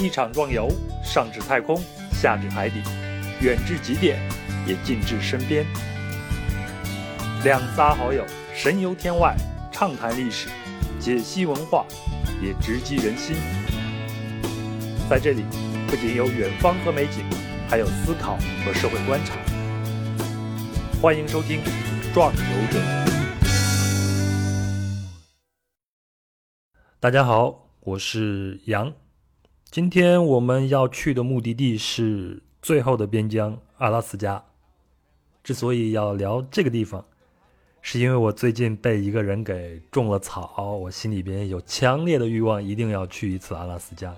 一场壮游，上至太空，下至海底，远至极点，也近至身边。两仨好友神游天外，畅谈历史，解析文化，也直击人心。在这里，不仅有远方和美景，还有思考和社会观察。欢迎收听《壮游者》。大家好，我是杨。今天我们要去的目的地是最后的边疆阿拉斯加。之所以要聊这个地方，是因为我最近被一个人给种了草，我心里边有强烈的欲望，一定要去一次阿拉斯加。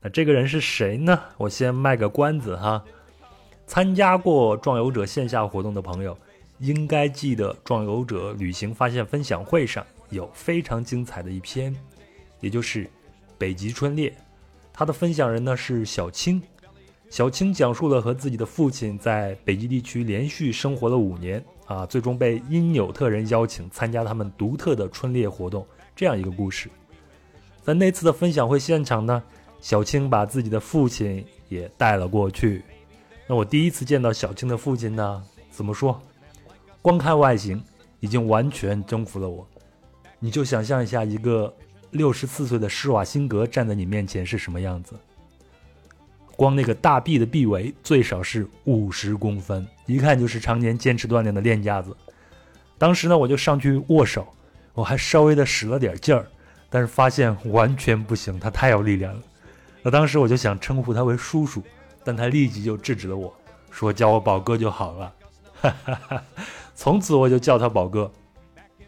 那这个人是谁呢？我先卖个关子哈。参加过壮游者线下活动的朋友，应该记得壮游者旅行发现分享会上有非常精彩的一篇，也就是北极春猎。他的分享人呢是小青，小青讲述了和自己的父亲在北极地区连续生活了五年啊，最终被因纽特人邀请参加他们独特的春猎活动这样一个故事。在那次的分享会现场呢，小青把自己的父亲也带了过去。那我第一次见到小青的父亲呢，怎么说？光看外形已经完全征服了我。你就想象一下一个。六十四岁的施瓦辛格站在你面前是什么样子？光那个大臂的臂围最少是五十公分，一看就是常年坚持锻炼的练家子。当时呢，我就上去握手，我还稍微的使了点劲儿，但是发现完全不行，他太有力量了。那当时我就想称呼他为叔叔，但他立即就制止了我，说叫我宝哥就好了。哈哈哈，从此我就叫他宝哥。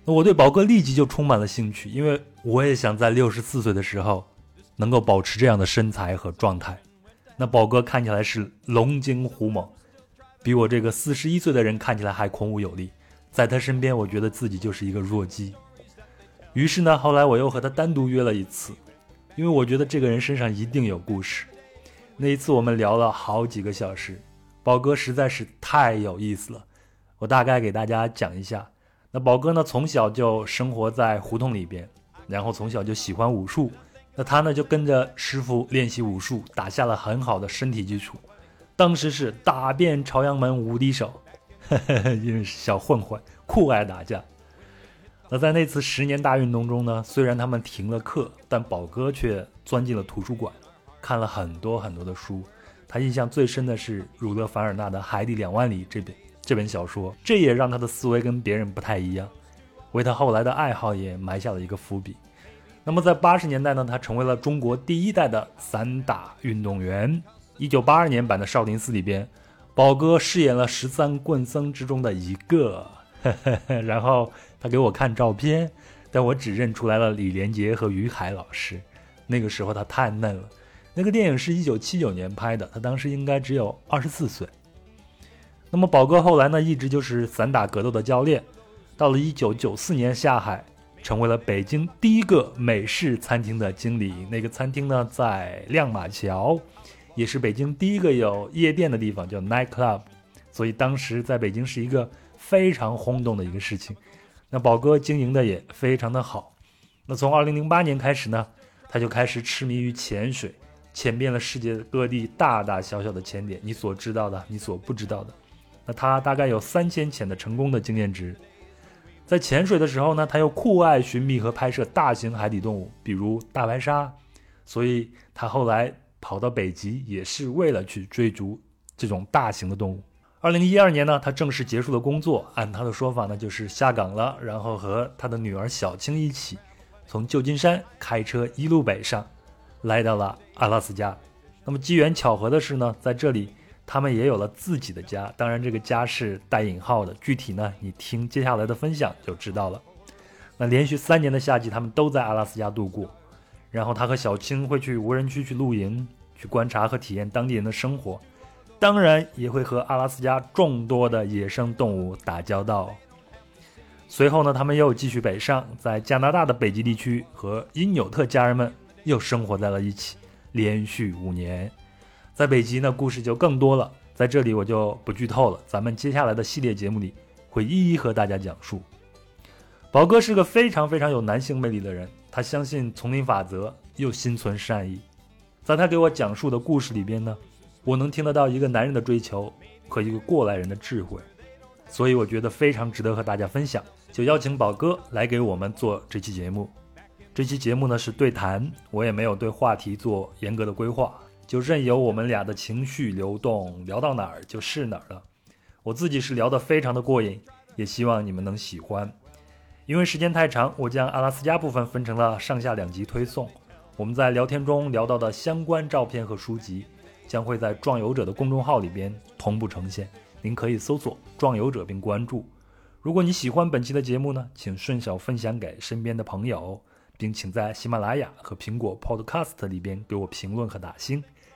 我对宝哥立即就充满了兴趣，因为我也想在六十四岁的时候能够保持这样的身材和状态。那宝哥看起来是龙精虎猛，比我这个四十一岁的人看起来还孔武有力，在他身边，我觉得自己就是一个弱鸡。于是呢，后来我又和他单独约了一次，因为我觉得这个人身上一定有故事。那一次我们聊了好几个小时，宝哥实在是太有意思了。我大概给大家讲一下。那宝哥呢，从小就生活在胡同里边，然后从小就喜欢武术。那他呢，就跟着师傅练习武术，打下了很好的身体基础。当时是打遍朝阳门无敌手，因为是小混混，酷爱打架。那在那次十年大运动中呢，虽然他们停了课，但宝哥却钻进了图书馆，看了很多很多的书。他印象最深的是儒勒·凡尔纳的《海底两万里》这本。这本小说，这也让他的思维跟别人不太一样，为他后来的爱好也埋下了一个伏笔。那么在八十年代呢，他成为了中国第一代的散打运动员。一九八二年版的《少林寺》里边，宝哥饰演了十三棍僧之中的一个，然后他给我看照片，但我只认出来了李连杰和于海老师。那个时候他太嫩了。那个电影是一九七九年拍的，他当时应该只有二十四岁。那么宝哥后来呢，一直就是散打格斗的教练。到了一九九四年下海，成为了北京第一个美式餐厅的经理。那个餐厅呢，在亮马桥，也是北京第一个有夜店的地方，叫 Night Club。所以当时在北京是一个非常轰动的一个事情。那宝哥经营的也非常的好。那从二零零八年开始呢，他就开始痴迷于潜水，潜遍了世界各地大大小小的潜点，你所知道的，你所不知道的。那他大概有三千潜的成功的经验值，在潜水的时候呢，他又酷爱寻觅和拍摄大型海底动物，比如大白鲨，所以他后来跑到北极也是为了去追逐这种大型的动物。二零一二年呢，他正式结束了工作，按他的说法呢，就是下岗了，然后和他的女儿小青一起，从旧金山开车一路北上，来到了阿拉斯加。那么机缘巧合的是呢，在这里。他们也有了自己的家，当然这个家是带引号的。具体呢，你听接下来的分享就知道了。那连续三年的夏季，他们都在阿拉斯加度过。然后他和小青会去无人区去露营，去观察和体验当地人的生活，当然也会和阿拉斯加众多的野生动物打交道。随后呢，他们又继续北上，在加拿大的北极地区和因纽特家人们又生活在了一起，连续五年。在北极呢，故事就更多了，在这里我就不剧透了。咱们接下来的系列节目里会一一和大家讲述。宝哥是个非常非常有男性魅力的人，他相信丛林法则，又心存善意。在他给我讲述的故事里边呢，我能听得到一个男人的追求和一个过来人的智慧，所以我觉得非常值得和大家分享，就邀请宝哥来给我们做这期节目。这期节目呢是对谈，我也没有对话题做严格的规划，就任由我们俩的情绪流动，聊到哪儿就是哪儿了。我自己是聊得非常的过瘾，也希望你们能喜欢。因为时间太长，我将阿拉斯加部分分成了上下两集推送。我们在聊天中聊到的相关照片和书籍，将会在壮游者的公众号里边同步呈现。您可以搜索“壮游者”并关注。如果你喜欢本期的节目呢，请顺手分享给身边的朋友，并请在喜马拉雅和苹果 Podcast 里边给我评论和打星，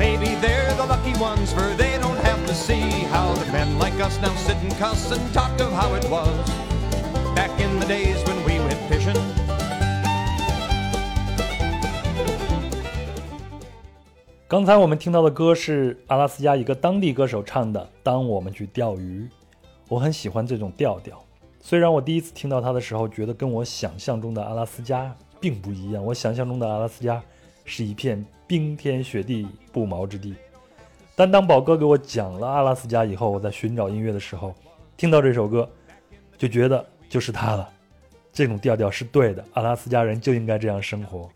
Maybe they're the lucky ones, for they don't have to see how the men like us now sit and cuss and talk of how it was. Back in the days when we went fishing. 刚才我们听到的歌是阿拉斯加一个当地歌手唱的《当我们去钓鱼》，我很喜欢这种调调。虽然我第一次听到它的时候，觉得跟我想象中的阿拉斯加并不一样。我想象中的阿拉斯加是一片冰天雪地、不毛之地。但当宝哥给我讲了阿拉斯加以后，我在寻找音乐的时候，听到这首歌，就觉得就是它了。这种调调是对的，阿拉斯加人就应该这样生活。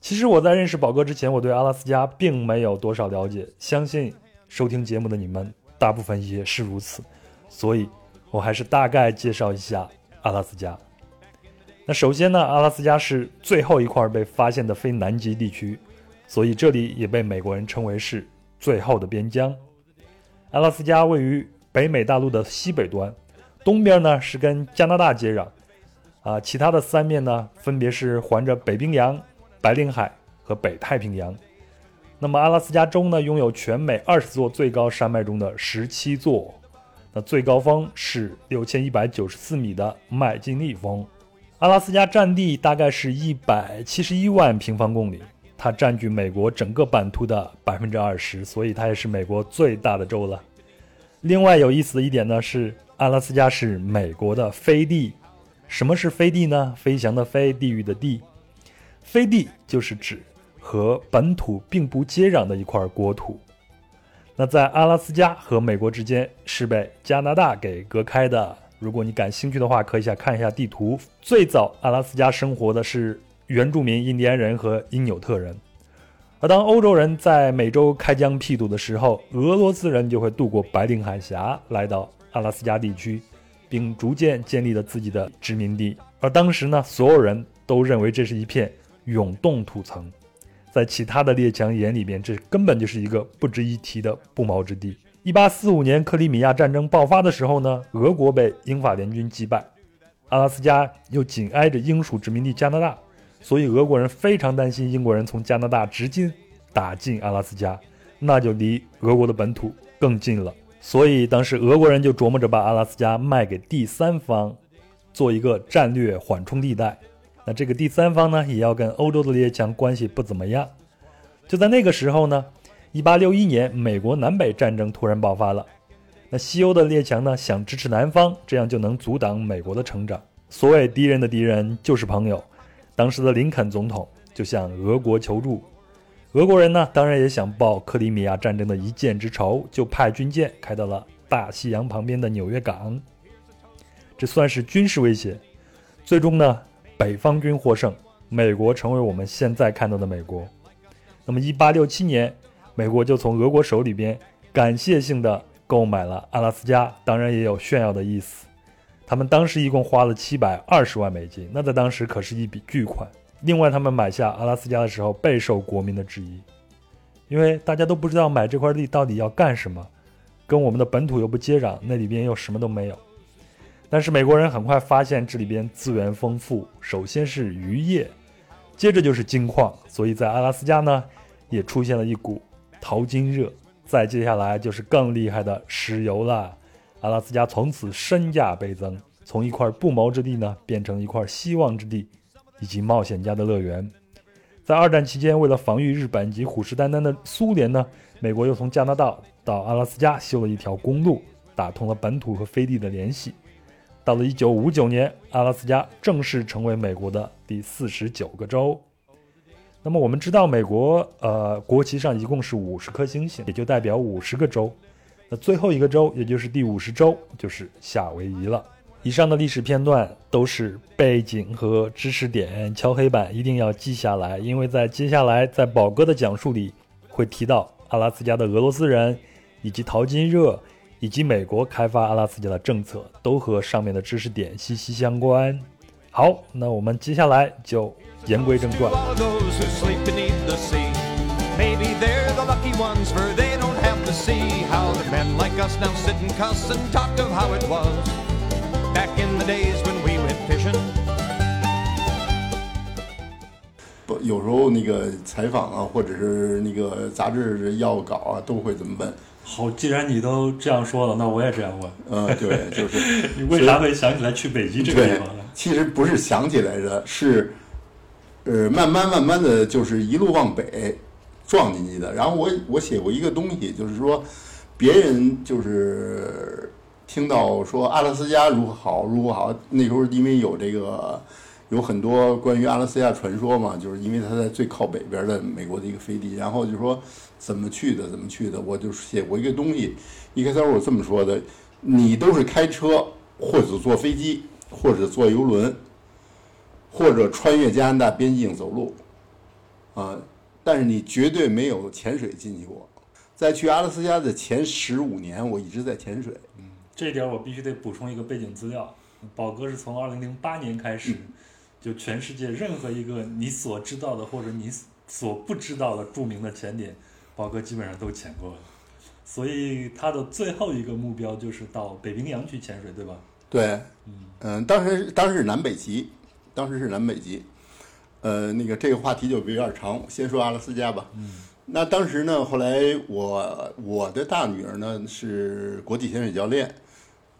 其实我在认识宝哥之前，我对阿拉斯加并没有多少了解。相信收听节目的你们大部分也是如此，所以我还是大概介绍一下阿拉斯加。那首先呢，阿拉斯加是最后一块被发现的非南极地区，所以这里也被美国人称为是最后的边疆。阿拉斯加位于北美大陆的西北端，东边呢是跟加拿大接壤，啊，其他的三面呢分别是环着北冰洋。白令海和北太平洋。那么阿拉斯加州呢，拥有全美二十座最高山脉中的十七座。那最高峰是六千一百九十四米的麦金利峰。阿拉斯加占地大概是一百七十一万平方公里，它占据美国整个版图的百分之二十，所以它也是美国最大的州了。另外有意思的一点呢是，阿拉斯加是美国的飞地。什么是飞地呢？飞翔的飞，地域的地。飞地就是指和本土并不接壤的一块国土。那在阿拉斯加和美国之间是被加拿大给隔开的。如果你感兴趣的话，可以下看一下地图。最早阿拉斯加生活的是原住民印第安人和因纽特人，而当欧洲人在美洲开疆辟土的时候，俄罗斯人就会渡过白令海峡来到阿拉斯加地区，并逐渐建立了自己的殖民地。而当时呢，所有人都认为这是一片。永冻土层，在其他的列强眼里边，这根本就是一个不值一提的不毛之地。一八四五年克里米亚战争爆发的时候呢，俄国被英法联军击败，阿拉斯加又紧挨着英属殖民地加拿大，所以俄国人非常担心英国人从加拿大直接打进阿拉斯加，那就离俄国的本土更近了。所以当时俄国人就琢磨着把阿拉斯加卖给第三方，做一个战略缓冲地带。那这个第三方呢，也要跟欧洲的列强关系不怎么样。就在那个时候呢，一八六一年，美国南北战争突然爆发了。那西欧的列强呢，想支持南方，这样就能阻挡美国的成长。所谓敌人的敌人就是朋友，当时的林肯总统就向俄国求助。俄国人呢，当然也想报克里米亚战争的一箭之仇，就派军舰开到了大西洋旁边的纽约港。这算是军事威胁。最终呢？北方军获胜，美国成为我们现在看到的美国。那么，一八六七年，美国就从俄国手里边感谢性的购买了阿拉斯加，当然也有炫耀的意思。他们当时一共花了七百二十万美金，那在当时可是一笔巨款。另外，他们买下阿拉斯加的时候备受国民的质疑，因为大家都不知道买这块地到底要干什么，跟我们的本土又不接壤，那里边又什么都没有。但是美国人很快发现这里边资源丰富，首先是渔业，接着就是金矿，所以在阿拉斯加呢，也出现了一股淘金热，再接下来就是更厉害的石油了。阿拉斯加从此身价倍增，从一块不毛之地呢，变成一块希望之地，以及冒险家的乐园。在二战期间，为了防御日本及虎视眈眈的苏联呢，美国又从加拿大到阿拉斯加修了一条公路，打通了本土和飞地的联系。到了1959年，阿拉斯加正式成为美国的第四十九个州。那么我们知道，美国呃国旗上一共是五十颗星星，也就代表五十个州。那最后一个州，也就是第五十州，就是夏威夷了。以上的历史片段都是背景和知识点，敲黑板一定要记下来，因为在接下来在宝哥的讲述里会提到阿拉斯加的俄罗斯人，以及淘金热，以及美国开发阿拉斯加的政策，都和上面的知识点息息相关。好，那我们接下来就言归正传。To all of those who sleep beneath the sea. Maybe they're the lucky ones, for they don't have to see how the men like us now sit and cuss and talk of how it was back in the days when we went fishing. 不，有时候那个采访啊，或者是那个杂志要稿啊，都会这么问。好，既然你都这样说了，那我也这样问：嗯，对，就是你为啥会想起来去北极这个地方呢？，其实不是想起来的，是呃，慢慢慢慢的就是一路往北撞进去的。然后我我写过一个东西，就是说别人就是听到说阿拉斯加如何好如何好，那时候因为有这个有很多关于阿拉斯加传说嘛，就是因为它在最靠北边的美国的一个飞地，然后就说怎么去的怎么去的，我就写过一个东西，一开始我这么说的，你都是开车或者坐飞机或者坐游轮。或者穿越加拿大边境走路，啊，但是你绝对没有潜水进去过。在去阿拉斯加的前十五年，我一直在潜水。这点我必须得补充一个背景资料，宝哥是从二零零八年开始，就全世界任何一个你所知道的或者你所不知道的著名的潜点，宝哥基本上都潜过了。所以他的最后一个目标就是到北冰洋去潜水，对吧？对，嗯、当时当时是南北极，当时是南北极。呃，那个这个话题就有点长，先说阿拉斯加吧。嗯，那当时呢，后来我我的大女儿呢是国际潜水教练，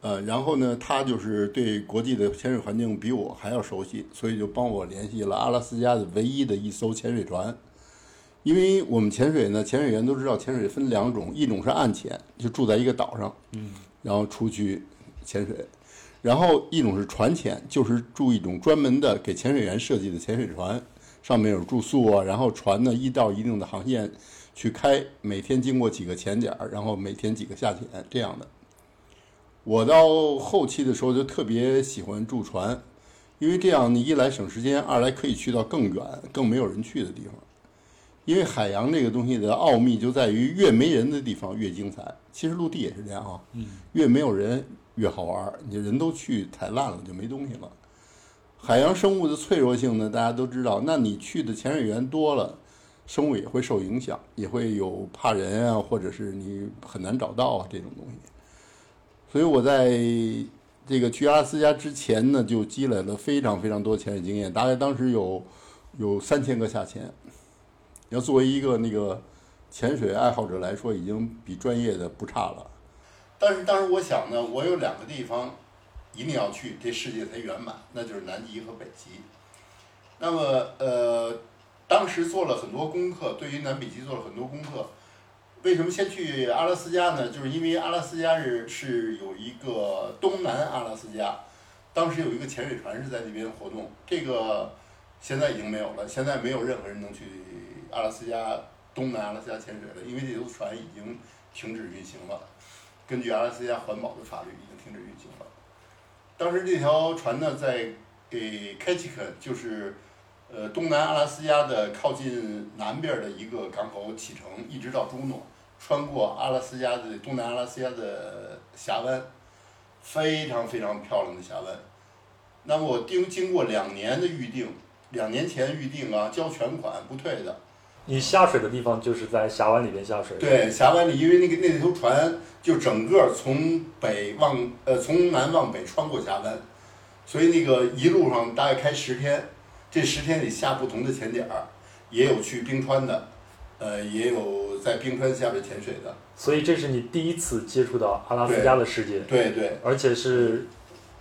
呃，然后呢，她就是对国际的潜水环境比我还要熟悉，所以就帮我联系了阿拉斯加的唯一的一艘潜水船。因为我们潜水呢，潜水员都知道，潜水分两种，一种是岸潜，就住在一个岛上，嗯，然后出去潜水；然后一种是船潜，就是住一种专门的给潜水员设计的潜水船，上面有住宿啊，然后船呢依照一定的航线去开，每天经过几个潜点，然后每天几个下潜这样的。我到后期的时候就特别喜欢住船，因为这样你一来省时间，二来可以去到更远、更没有人去的地方。因为海洋这个东西的奥秘就在于越没人的地方越精彩。其实陆地也是这样啊，越没有人越好玩。你人都去太烂了，就没东西了。海洋生物的脆弱性呢，大家都知道。那你去的潜水员多了，生物也会受影响，也会有怕人啊，或者是你很难找到啊这种东西。所以我在这个去阿拉斯加之前呢，就积累了非常非常多潜水经验，大概当时有有三千个下潜。要作为一个那个潜水爱好者来说，已经比专业的不差了。但是当时我想呢，我有两个地方一定要去，这世界才圆满，那就是南极和北极。那么呃，当时做了很多功课，对于南北极做了很多功课。为什么先去阿拉斯加呢？就是因为阿拉斯加是是有一个东南阿拉斯加，当时有一个潜水船是在那边活动，这个现在已经没有了，现在没有任何人能去阿拉斯加东南阿拉斯加潜水了，因为这艘船已经停止运行了。根据阿拉斯加环保的法律，已经停止运行了。当时这条船呢，在给 k a c h i k 就是呃东南阿拉斯加的靠近南边的一个港口启程，一直到朱诺，穿过阿拉斯加的东南阿拉斯加的峡湾，非常非常漂亮的峡湾。那么我经经过两年的预定，两年前预定啊，交全款不退的。你下水的地方就是在峡湾里边下水。对，峡湾里，因为那个那艘船就整个从北往呃从南往北穿过峡湾，所以那个一路上大概开十天，这十天里下不同的潜点儿，也有去冰川的，呃，也有在冰川下边潜水的。所以这是你第一次接触到阿拉斯加的世界，对对而且是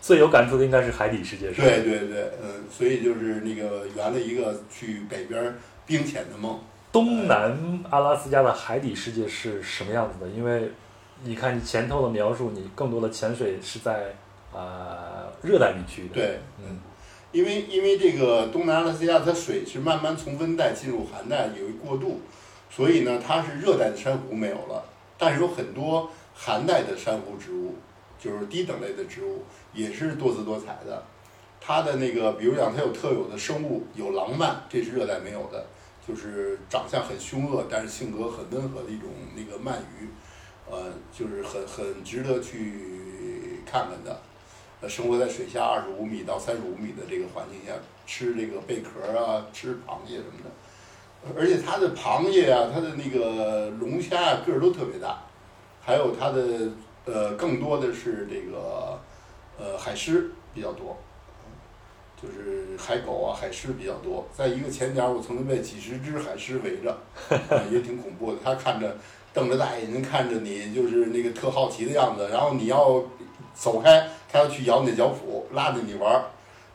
最有感触的应该是海底世界，是吧？对对对，嗯，所以就是那个圆了一个去北边冰潜的梦。东南阿拉斯加的海底世界是什么样子的？因为你看你前头的描述，你更多的潜水是在呃热带地区的。对，嗯，因为因为这个东南阿拉斯加它水是慢慢从温带进入寒带，有一过渡，所以呢它是热带的珊瑚没有了，但是有很多寒带的珊瑚植物，就是低等类的植物，也是多姿多彩的。它的那个，比如讲它有特有的生物，有狼鳗，这是热带没有的，就是长相很凶恶，但是性格很温和的一种那个鳗鱼，呃，就是很很值得去看看的。呃，生活在水下二十五米到三十五米的这个环境下，吃这个贝壳啊，吃螃蟹什么的，而且它的螃蟹啊，它的那个龙虾啊，个儿都特别大，还有它的呃，更多的是这个呃海狮比较多，就是海狗啊、海狮比较多。在一个前脚，我曾经被几十只海狮围着，呃 也挺恐怖的。它看着瞪着大眼睛看着你，就是那个特好奇的样子。然后你要走开，它要去咬你的脚蹼，拉着你玩儿。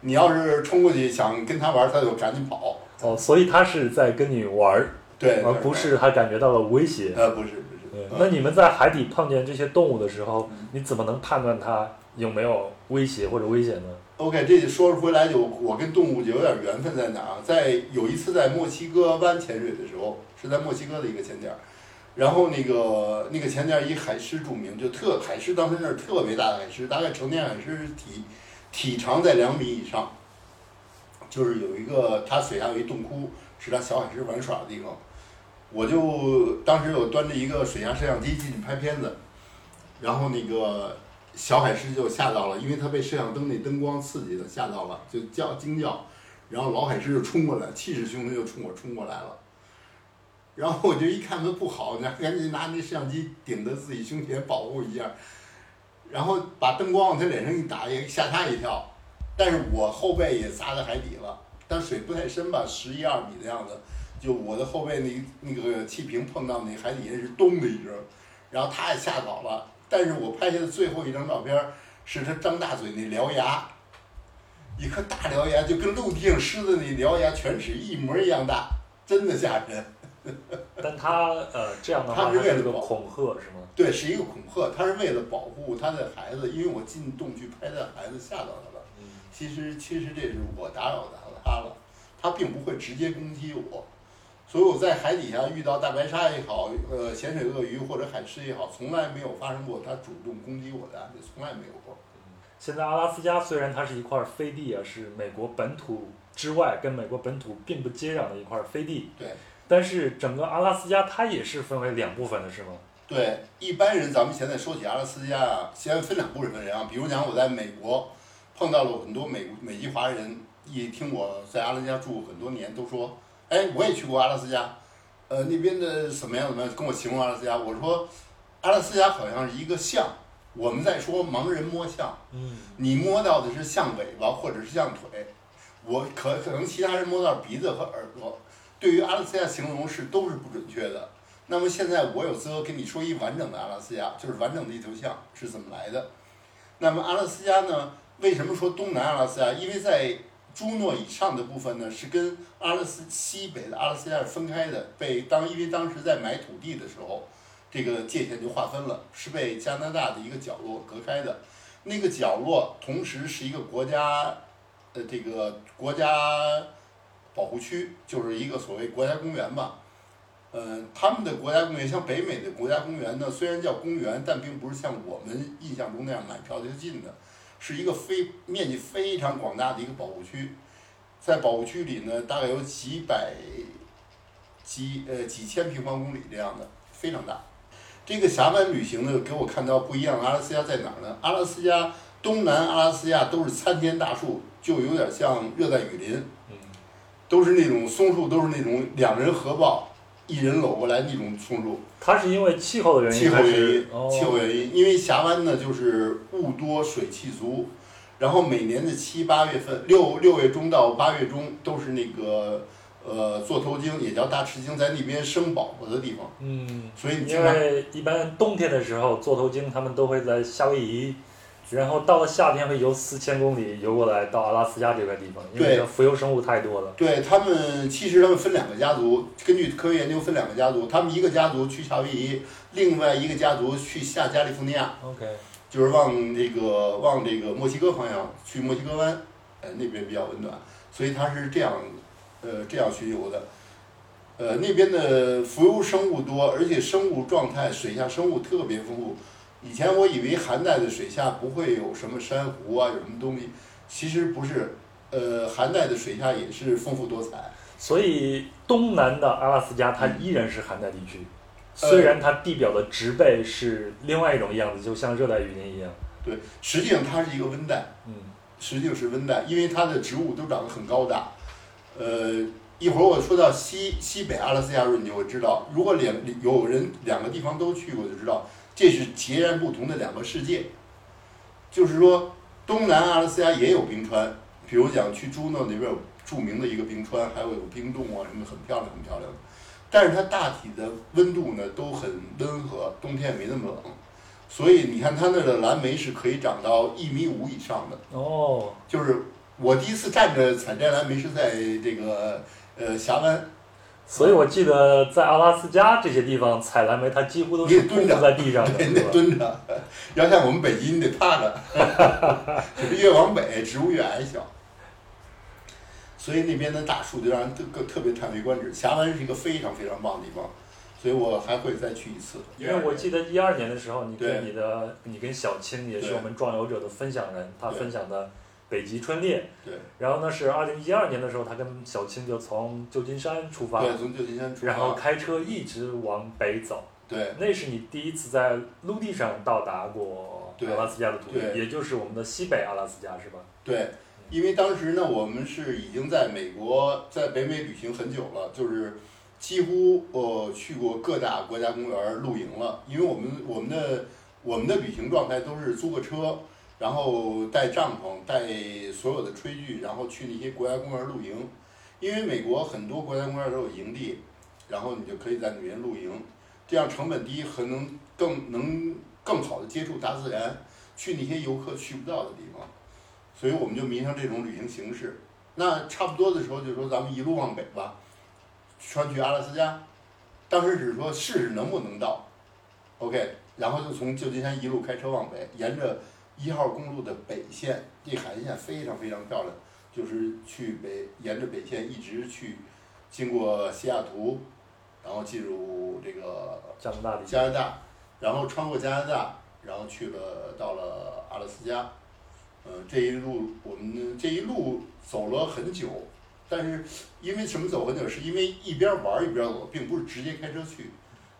你要是冲过去想跟它玩儿，它就赶紧跑。哦，所以它是在跟你玩儿，对，而不是它感觉到了威胁。呃，不是不是。那你们在海底碰见这些动物的时候，你怎么能判断它有没有威胁或者危险呢？OK，这说回来就我跟动物就有点缘分在哪啊？在有一次在墨西哥湾潜水的时候，是在墨西哥的一个潜点，然后那个那个潜点以海狮著名，就特海狮当时那儿特别大的海狮，大概成年海狮体体长在两米以上，就是有一个它水下有一洞窟，是它小海狮玩耍的地方。我就当时我端着一个水下摄像机进去拍片子，然后那个小海狮就吓到了，因为它被摄像灯那灯光刺激的吓到了，就叫惊叫，然后老海狮就冲过来，气势汹汹就冲我冲过来了。然后我就一看它不好，然后赶紧拿那摄像机顶着自己胸前保护一下，然后把灯光往它脸上一打，也吓它一跳。但是我后背也砸在海底了，但水不太深吧，十一二米的样子。就我的后背那那个气瓶碰到那海底下是咚的一声，然后他也吓跑了。但是我拍下的最后一张照片是他张大嘴那獠牙，一颗大獠牙就跟陆地上狮子那獠牙犬齿一模一样大，真的吓人。但他呃这样的话，他是为了是恐吓是吗？对，是一个恐吓，他是为了保护他的孩子，因为我进洞去拍他的孩子吓到他了。嗯，其实其实这是我打扰到他了，他并不会直接攻击我，所以我在海底下遇到大白鲨也好，呃，咸水鳄鱼或者海狮也好，从来没有发生过它主动攻击我的案例，从来没有过。现在阿拉斯加虽然它是一块飞地啊，是美国本土之外跟美国本土并不接壤的一块飞地，对但是整个阿拉斯加它也是分为两部分的，是吗？对，一般人咱们现在说起阿拉斯加啊，先分两部分人啊，比如讲我在美国碰到了很多美美籍华人，一听我在阿拉斯加住很多年，都说，哎，我也去过阿拉斯加，呃，那边的怎么样怎么样，跟我形容阿拉斯加，我说阿拉斯加好像是一个象，我们在说盲人摸象，嗯，你摸到的是象尾巴或者是象腿，我可可能其他人摸到鼻子和耳朵，对于阿拉斯加形容是都是不准确的。那么现在我有资格跟你说一完整的阿拉斯加，就是完整的一头象是怎么来的。那么阿拉斯加呢？为什么说东南阿拉斯加？因为在朱诺以上的部分呢，是跟阿拉斯西北的阿拉斯加是分开的，被当因为当时在买土地的时候，这个界限就划分了，是被加拿大的一个角落隔开的。那个角落同时是一个国家，呃，这个国家保护区，就是一个所谓国家公园吧。呃，他们的国家公园，像北美的国家公园呢，虽然叫公园，但并不是像我们印象中那样买票就进的，是一个非面积非常广大的一个保护区。在保护区里呢，大概有几百、几呃几千平方公里这样的，非常大。这个峡湾旅行呢，给我看到不一样的阿拉斯加在哪儿呢？阿拉斯加东南阿拉斯加都是参天大树，就有点像热带雨林，嗯，都是那种松树，都是那种两人合抱，一人搂过来那种冲入。它是因为气候的原因气候原因，哦。气候原因，因为峡湾呢就是雾多水气足，然后每年的七八月份，六六月中到八月中都是那个呃，座头鲸也叫大翅鲸，在那边生宝宝的地方，嗯，所以你因为一般冬天的时候，座头鲸它们都会在夏威夷，然后到了夏天会游四千公里游过来到阿拉斯加这块地方，因为对浮游生物太多了。对他们，其实他们分两个家族，根据科学研究分两个家族，他们一个家族去夏威夷，另外一个家族去下加利福尼亚，OK，就是往这个往这个墨西哥方向去墨西哥湾，呃那边比较温暖，所以它是这样，呃这样巡游的。呃，那边的浮游生物多，而且生物状态，水下生物特别丰富。以前我以为寒带的水下不会有什么珊瑚啊，有什么东西，其实不是。呃，寒带的水下也是丰富多彩。所以东南的阿拉斯加它依然是寒带地区，呃虽然它地表的植被是另外一种样子，就像热带雨林一样。对，实际上它是一个温带，嗯，实际上是温带，因为它的植物都长得很高大。呃，一会儿我说到西西北阿拉斯加的时候，你就会知道，如果两有人两个地方都去过，就知道这是截然不同的两个世界。就是说，东南阿拉斯加也有冰川，比如讲去朱诺那边有著名的一个冰川，还有有冰洞啊什么，很漂亮很漂亮。但是它大体的温度呢都很温和，冬天也没那么冷，所以你看它那儿的蓝莓是可以长到一米五以上的。哦，就是我第一次站着采摘蓝莓是在这个呃峡湾，所以我记得在阿拉斯加这些地方采蓝莓，它几乎都是蹲着在地上的，对，你？得蹲着，要像我们北京你得趴着，就是越往北植物越矮小，所以那边的大树就让人特特别叹为观止。峡湾是一个非常非常棒的地方，所以我还会再去一次。因为我记得一二年的时候，你跟你的你跟小青也是我们壮游者的分享人，他分享的北极春猎。对然后呢是二零一二年的时候，他跟小青就从旧金山出发，对，从旧金山出发然后，开车一直往北走。对那是你第一次在陆地上到达过阿拉斯加的土地，对也就是我们的西北阿拉斯加，是吧？对，因为当时呢，我们是已经在美国，在北美旅行很久了，就是几乎呃去过各大国家公园露营了。因为我们我们的我们的旅行状态都是租个车，然后带帐篷，带所有的炊具，然后去那些国家公园露营。因为美国很多国家公园都有营地，然后你就可以在里面露营，这样成本低，很能更能更好的接触大自然，去那些游客去不到的地方。所以我们就迷上这种旅行形式。那差不多的时候就说咱们一路往北吧，穿去阿拉斯加。当时只是说试试能不能到，OK，然后就从旧金山一路开车往北，沿着一号公路的北线，这海岸线非常非常漂亮，就是去北沿着北线一直去，经过西雅图，然后进入这个加拿大加拿大，然后穿过加拿大，然后去了到了阿拉斯加。呃，这一路我们这一路走了很久，但是因为什么走很久，是因为一边玩儿一边走，并不是直接开车去，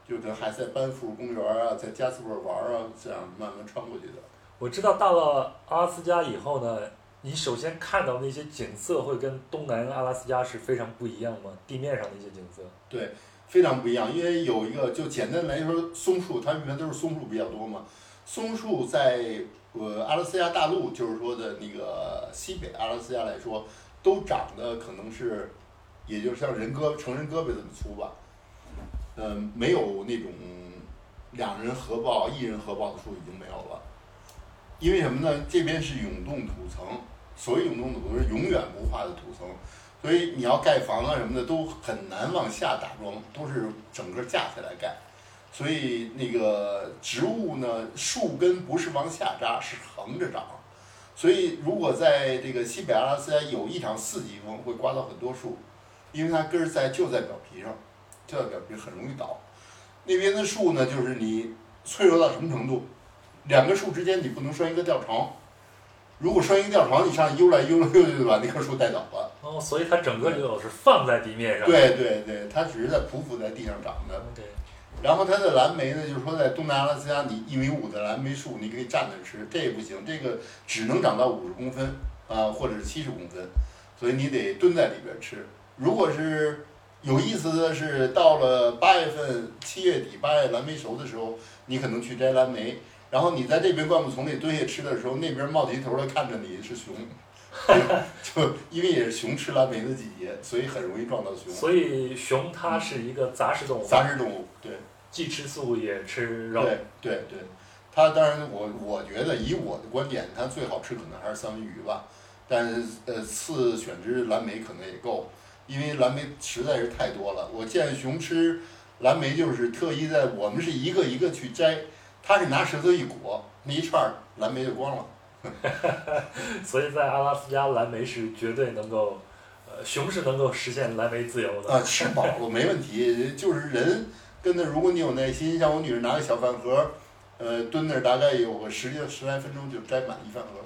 就可能还在班夫公园啊，在加斯伯玩儿啊，这样慢慢穿过去的。我知道到了阿拉斯加以后呢，你首先看到那些景色会跟东南阿拉斯加是非常不一样吗？地面上的一些景色。对，非常不一样。因为有一个，就简单来说，松树，它一般都是松树比较多嘛。松树在呃阿拉斯加大陆，就是说的那个西北阿拉斯加来说，都长得可能是，也就是像人胳成人胳膊这么粗吧。嗯、没有那种两人合抱、一人合抱的树已经没有了。因为什么呢？这边是永冻土层，所谓永冻土层是永远不化的土层。所以你要盖房啊什么的都很难往下打桩，都是整个架起来盖。所以那个植物呢，树根不是往下扎，是横着长。所以如果在这个西北阿拉斯加有一场四级风，会刮到很多树，因为它根儿在就在表皮上，就在表皮很容易倒。那边的树呢，就是你脆弱到什么程度？两个树之间你不能拴一个吊床，如果拴一个吊床，你上悠来悠来 悠去就把那棵树带倒了。哦，所以它整个就是放在地面上。对对对，它只是在匍匐在地上长的。，OK，然后它的蓝莓呢，就是说在东南阿拉斯加，你一米五的蓝莓树，你可以站着吃，这也不行，这个只能长到五十公分啊、或者是七十公分，所以你得蹲在里边吃。如果是有意思的是，到了八月份、七月底、八月蓝莓熟的时候，你可能去摘蓝莓，然后你在这边灌木丛里蹲下吃的时候，那边冒起头来看着你是熊，就 就因为也是熊吃蓝莓的季节，所以很容易撞到熊。所以熊它是一个杂食动物，杂食动物，对既吃素也吃肉。对对对，它当然我我觉得以我的观点，它最好吃可能还是三文鱼吧，但是呃次选只蓝莓可能也够，因为蓝莓实在是太多了。我见熊吃蓝莓就是特意在我们是一个一个去摘，它是拿舌头一裹，那一串儿蓝莓就光了。所以在阿拉斯加，蓝莓是绝对能够，呃，熊是能够实现蓝莓自由的。啊，吃饱了没问题，就是人跟那，如果你有耐心，像我女儿拿个小饭盒，呃，蹲那儿大概有个十十来分钟就摘满一饭盒，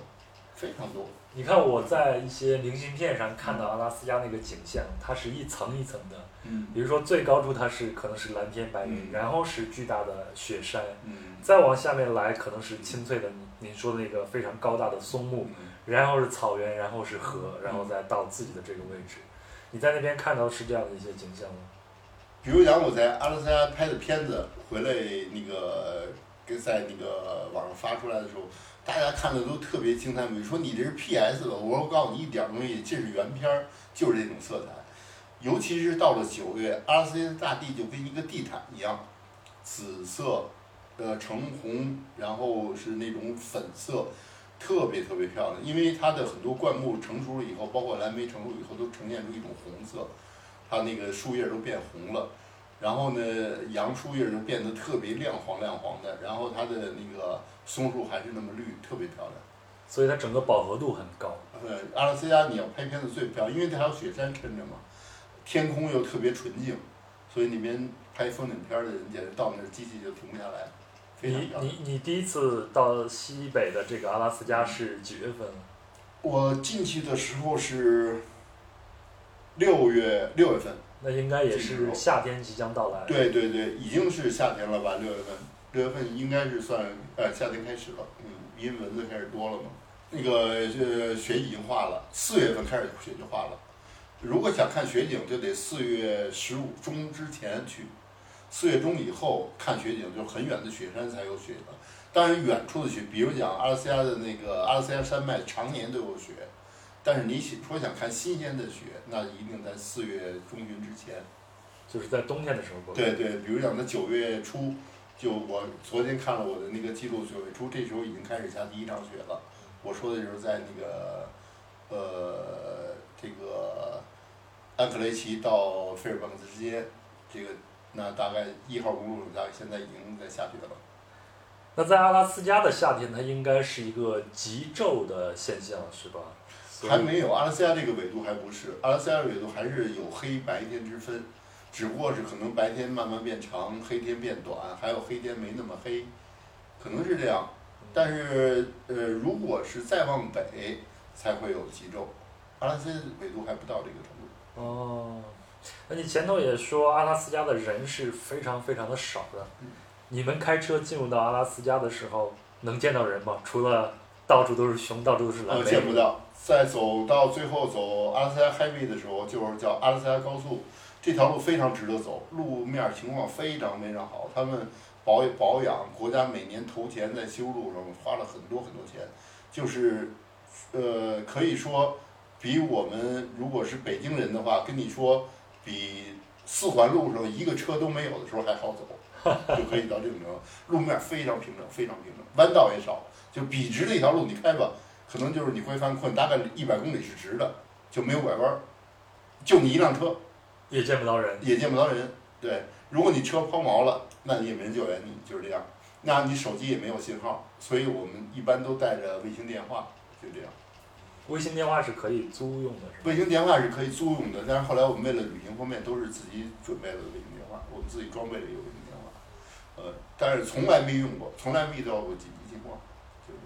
非常多。你看我在一些明信片上看到阿拉斯加那个景象，它是一层一层的，嗯比如说最高处它是可能是蓝天白云，嗯然后是巨大的雪山，嗯再往下面来可能是青翠的您您说的那个非常高大的松木，嗯然后是草原，然后是河，然后再到自己的这个位置。你在那边看到是这样的一些景象吗？比如讲我在阿拉斯加拍的片子回来，那个跟在那个网上发出来的时候，大家看的都特别惊叹说你这是 PS 的？我说我告诉你一点儿东西，这是原片儿，就是这种色彩。尤其是到了九月，阿拉斯加大地就跟一个地毯一样，紫色，呃橙红，然后是那种粉色，特别特别漂亮。因为它的很多灌木成熟了以后，包括蓝莓成熟以后，都呈现出一种红色，它那个树叶都变红了。然后呢，杨树叶就变得特别亮黄亮黄的，然后它的那个松树还是那么绿，特别漂亮。所以它整个饱和度很高。呃，阿拉斯加你要拍片子最漂亮，因为它还有雪山衬着嘛，天空又特别纯净，所以那边拍风景片儿的人简直到那儿机器就停不下来，你。你你第一次到西北的这个阿拉斯加是几月份啊？我进去的时候是六月六月份，那应该也是夏天即将到来。对对对，已经是夏天了吧？六月份，六月份应该是算呃夏天开始了，嗯，因为蚊子开始多了嘛。那个呃雪已经化了，四月份开始雪就化了。如果想看雪景，就得四月十五中之前去，四月中以后看雪景，就是很远的雪山才有雪的。当然，远处的雪，比如讲阿拉斯加的那个阿拉斯加山脉，常年都有雪。但是你想说想看新鲜的雪，那一定在四月中旬之前。就是在冬天的时候过。对对，比如讲，在九月初，就我昨天看了我的那个记录，九月初这时候已经开始下第一场雪了。我说的就是在那个，呃，这个安克雷奇到费尔班克斯之间，这个那大概一号公路上，大概现在已经在下雪了。那在阿拉斯加的夏天，它应该是一个极昼的现象，是吧？还没有阿拉斯加这个纬度还不是，阿拉斯加的纬度还是有黑白天之分，只不过是可能白天慢慢变长，黑天变短，还有黑天没那么黑，可能是这样。但是呃，如果是再往北才会有极昼，阿拉斯加纬度还不到这个程度。哦，那你前头也说阿拉斯加的人是非常非常的少的嗯。你们开车进入到阿拉斯加的时候，能见到人吗？除了到处都是熊，到处都是狼。见不到。在走到最后走阿拉斯加 Highway 的时候，就是叫阿拉斯加高速，这条路非常值得走，路面情况非常非常好。他们保保养，国家每年投钱在修路上花了很多很多钱，就是呃，可以说比我们如果是北京人的话，跟你说比四环路上一个车都没有的时候还好走，就可以到这种程度。路面非常平整，非常平整，弯道也少，就笔直的一条路，你开吧。可能就是你会犯困，大概一百公里是直的，就没有拐弯儿，就你一辆车，也见不到人。也见不到人。对，如果你车抛锚了，那你也没人救援你，就是这样。那你手机也没有信号，所以我们一般都带着卫星电话，就这样。微信电话是可以租用的，是吧？卫星电话是可以租用的，但是后来我们为了旅行方便，都是自己准备了卫星电话，我们自己装备了一个卫星电话，呃，但是从来没用过，从来没遇到过紧急情况，就是。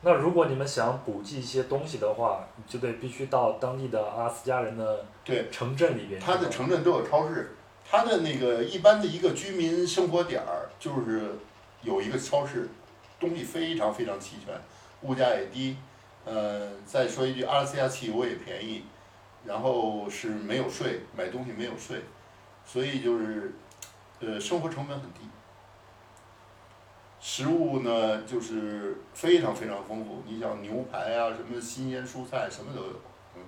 那如果你们想补寄一些东西的话，你就得必须到当地的阿拉斯加人的对，城镇里边。他的城镇都有超市，他的那个一般的一个居民生活点儿就是有一个超市，东西非常非常齐全，物价也低。呃，再说一句，阿拉斯加汽油也便宜，然后是没有税，买东西没有税，所以就是，呃，生活成本很低。食物呢就是非常非常丰富，你想牛排啊，什么新鲜蔬菜，什么都有。嗯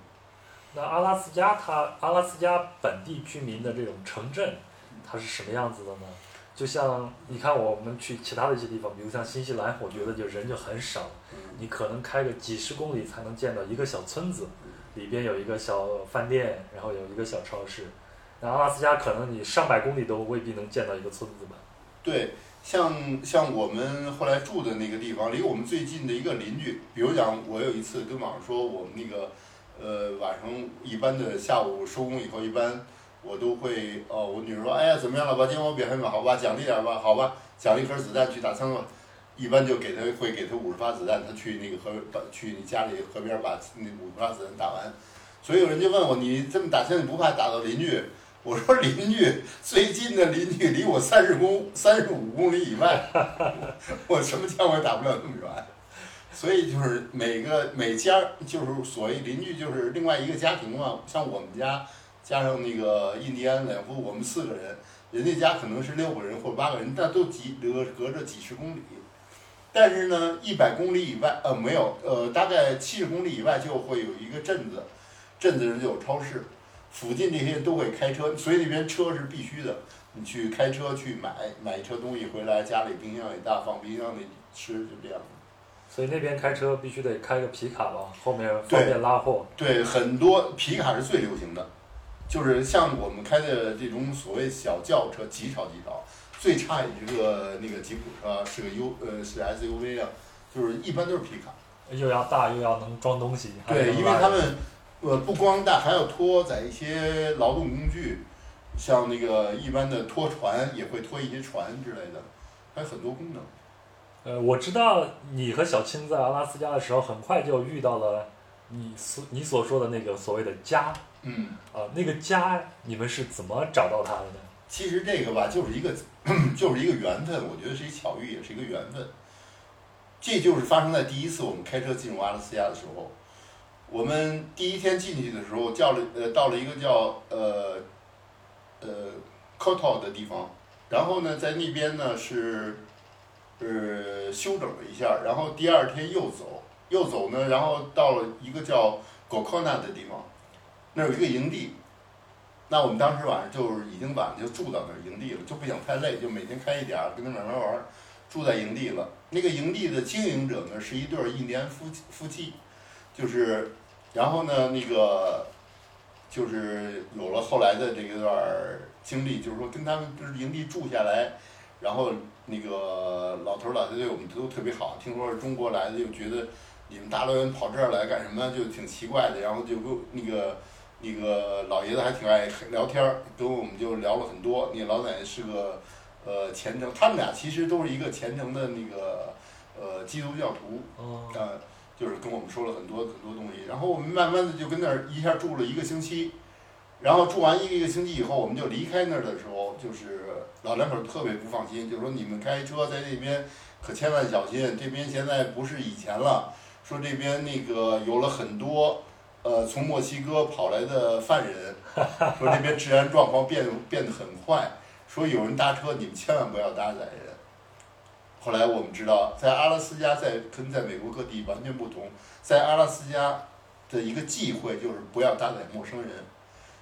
那阿拉斯加它阿拉斯加本地居民的这种城镇，它是什么样子的呢？就像你看我们去其他的一些地方，比如像新西兰，我觉得就人就很少，你可能开个几十公里才能见到一个小村子，里边有一个小饭店，然后有一个小超市。那阿拉斯加可能你上百公里都未必能见到一个村子吧？对，像像我们后来住的那个地方，离我们最近的一个邻居，比如讲，我有一次跟网上说，我们那个，呃，晚上一般的下午收工以后，一般我都会，哦，我女儿说，哎呀，怎么样了吧？今天我表现吧，好吧，奖励点吧，好吧，奖励一颗子弹去打枪吧。一般就给他会给他五十发子弹，他去那个河把去你家里河边把那五十发子弹打完。所以有人就问我，你这么打枪，你不怕打到邻居？我说邻居最近的邻居离我三十公 三十五公里以外，我什么枪我也打不了那么远。所以就是每个每家就是所谓邻居就是另外一个家庭嘛。像我们家加上那个印第安两夫，我们四个人，人家家可能是六个人或者八个人，但都几隔隔着几十公里。但是呢，一百公里以外，呃，没有，呃，大概七十公里以外就会有一个镇子，镇子上就有超市。附近这些人都会开车，所以那边车是必须的。你去开车去买买一车东西回来，家里冰箱里大放冰箱里吃，就这样。所以那边开车必须得开个皮卡吧，后面方便拉货。对，很多皮卡是最流行的，就是像我们开的这种所谓小轿车，极少极少，最差也是个那个吉普车，是个 U 呃是 SUV 啊，就是一般都是皮卡。又要大又要能装东西。对，因为他们。呃，不光大，还要拖载一些劳动工具，像那个一般的拖船也会拖一些船之类的，还有很多功能。呃，我知道你和小青在阿拉斯加的时候，很快就遇到了你所你所说的那个所谓的家。嗯。啊，那个家，你们是怎么找到他的呢？其实这个吧，就是一个，就是一个缘分，我觉得是一巧遇，也是一个缘分。这就是发生在第一次我们开车进入阿拉斯加的时候。我们第一天进去的时候，叫了呃，到了一个叫呃呃 c o t o 的地方，然后呢，在那边呢是呃休整了一下，然后第二天又走，又走呢，然后到了一个叫 Gokona 的地方，那有一个营地，那我们当时晚上就是已经晚上就住到那营地了，就不想太累，就每天开一点儿，跟他们慢慢玩，住在营地了。那个营地的经营者呢是一对印第安夫夫妻，就是。然后呢，那个就是有了后来的这一段经历，就是说跟他们就是营地住下来，然后那个老头老太对我们都特别好。听说是中国来的，又觉得你们大老远跑这儿来干什么，就挺奇怪的。然后就跟那个那个老爷子还挺爱聊天儿，跟我们就聊了很多。那老奶奶是个呃虔诚，他们俩其实都是一个虔诚的那个呃基督教徒啊。就是跟我们说了很多很多东西，然后我们慢慢的就跟那儿一下住了一个星期，然后住完一个一个星期以后，我们就离开那儿的时候，就是老两口特别不放心，就说你们开车在那边可千万小心，这边现在不是以前了，说这边那个有了很多呃从墨西哥跑来的犯人，说这边治安状况变变得很坏，说有人搭车你们千万不要搭载人。后来我们知道，在阿拉斯加在跟在美国各地完全不同，在阿拉斯加的一个忌讳就是不要搭载陌生人，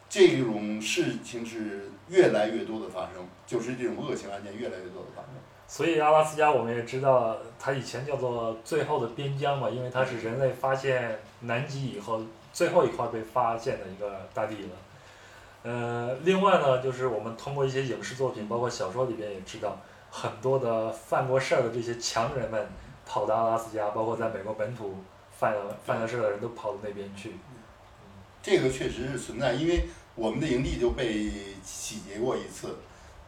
这种事情是越来越多的发生，就是这种恶性案件越来越多的发生。所以阿拉斯加我们也知道，它以前叫做最后的边疆嘛，因为它是人类发现南极以后最后一块被发现的一个大地了。呃，另外呢，就是我们通过一些影视作品，包括小说里边也知道。很多的犯过事儿的这些强人们跑到阿拉斯加，包括在美国本土犯了犯了事儿的人都跑到那边去。这个确实是存在，因为我们的营地就被洗劫过一次，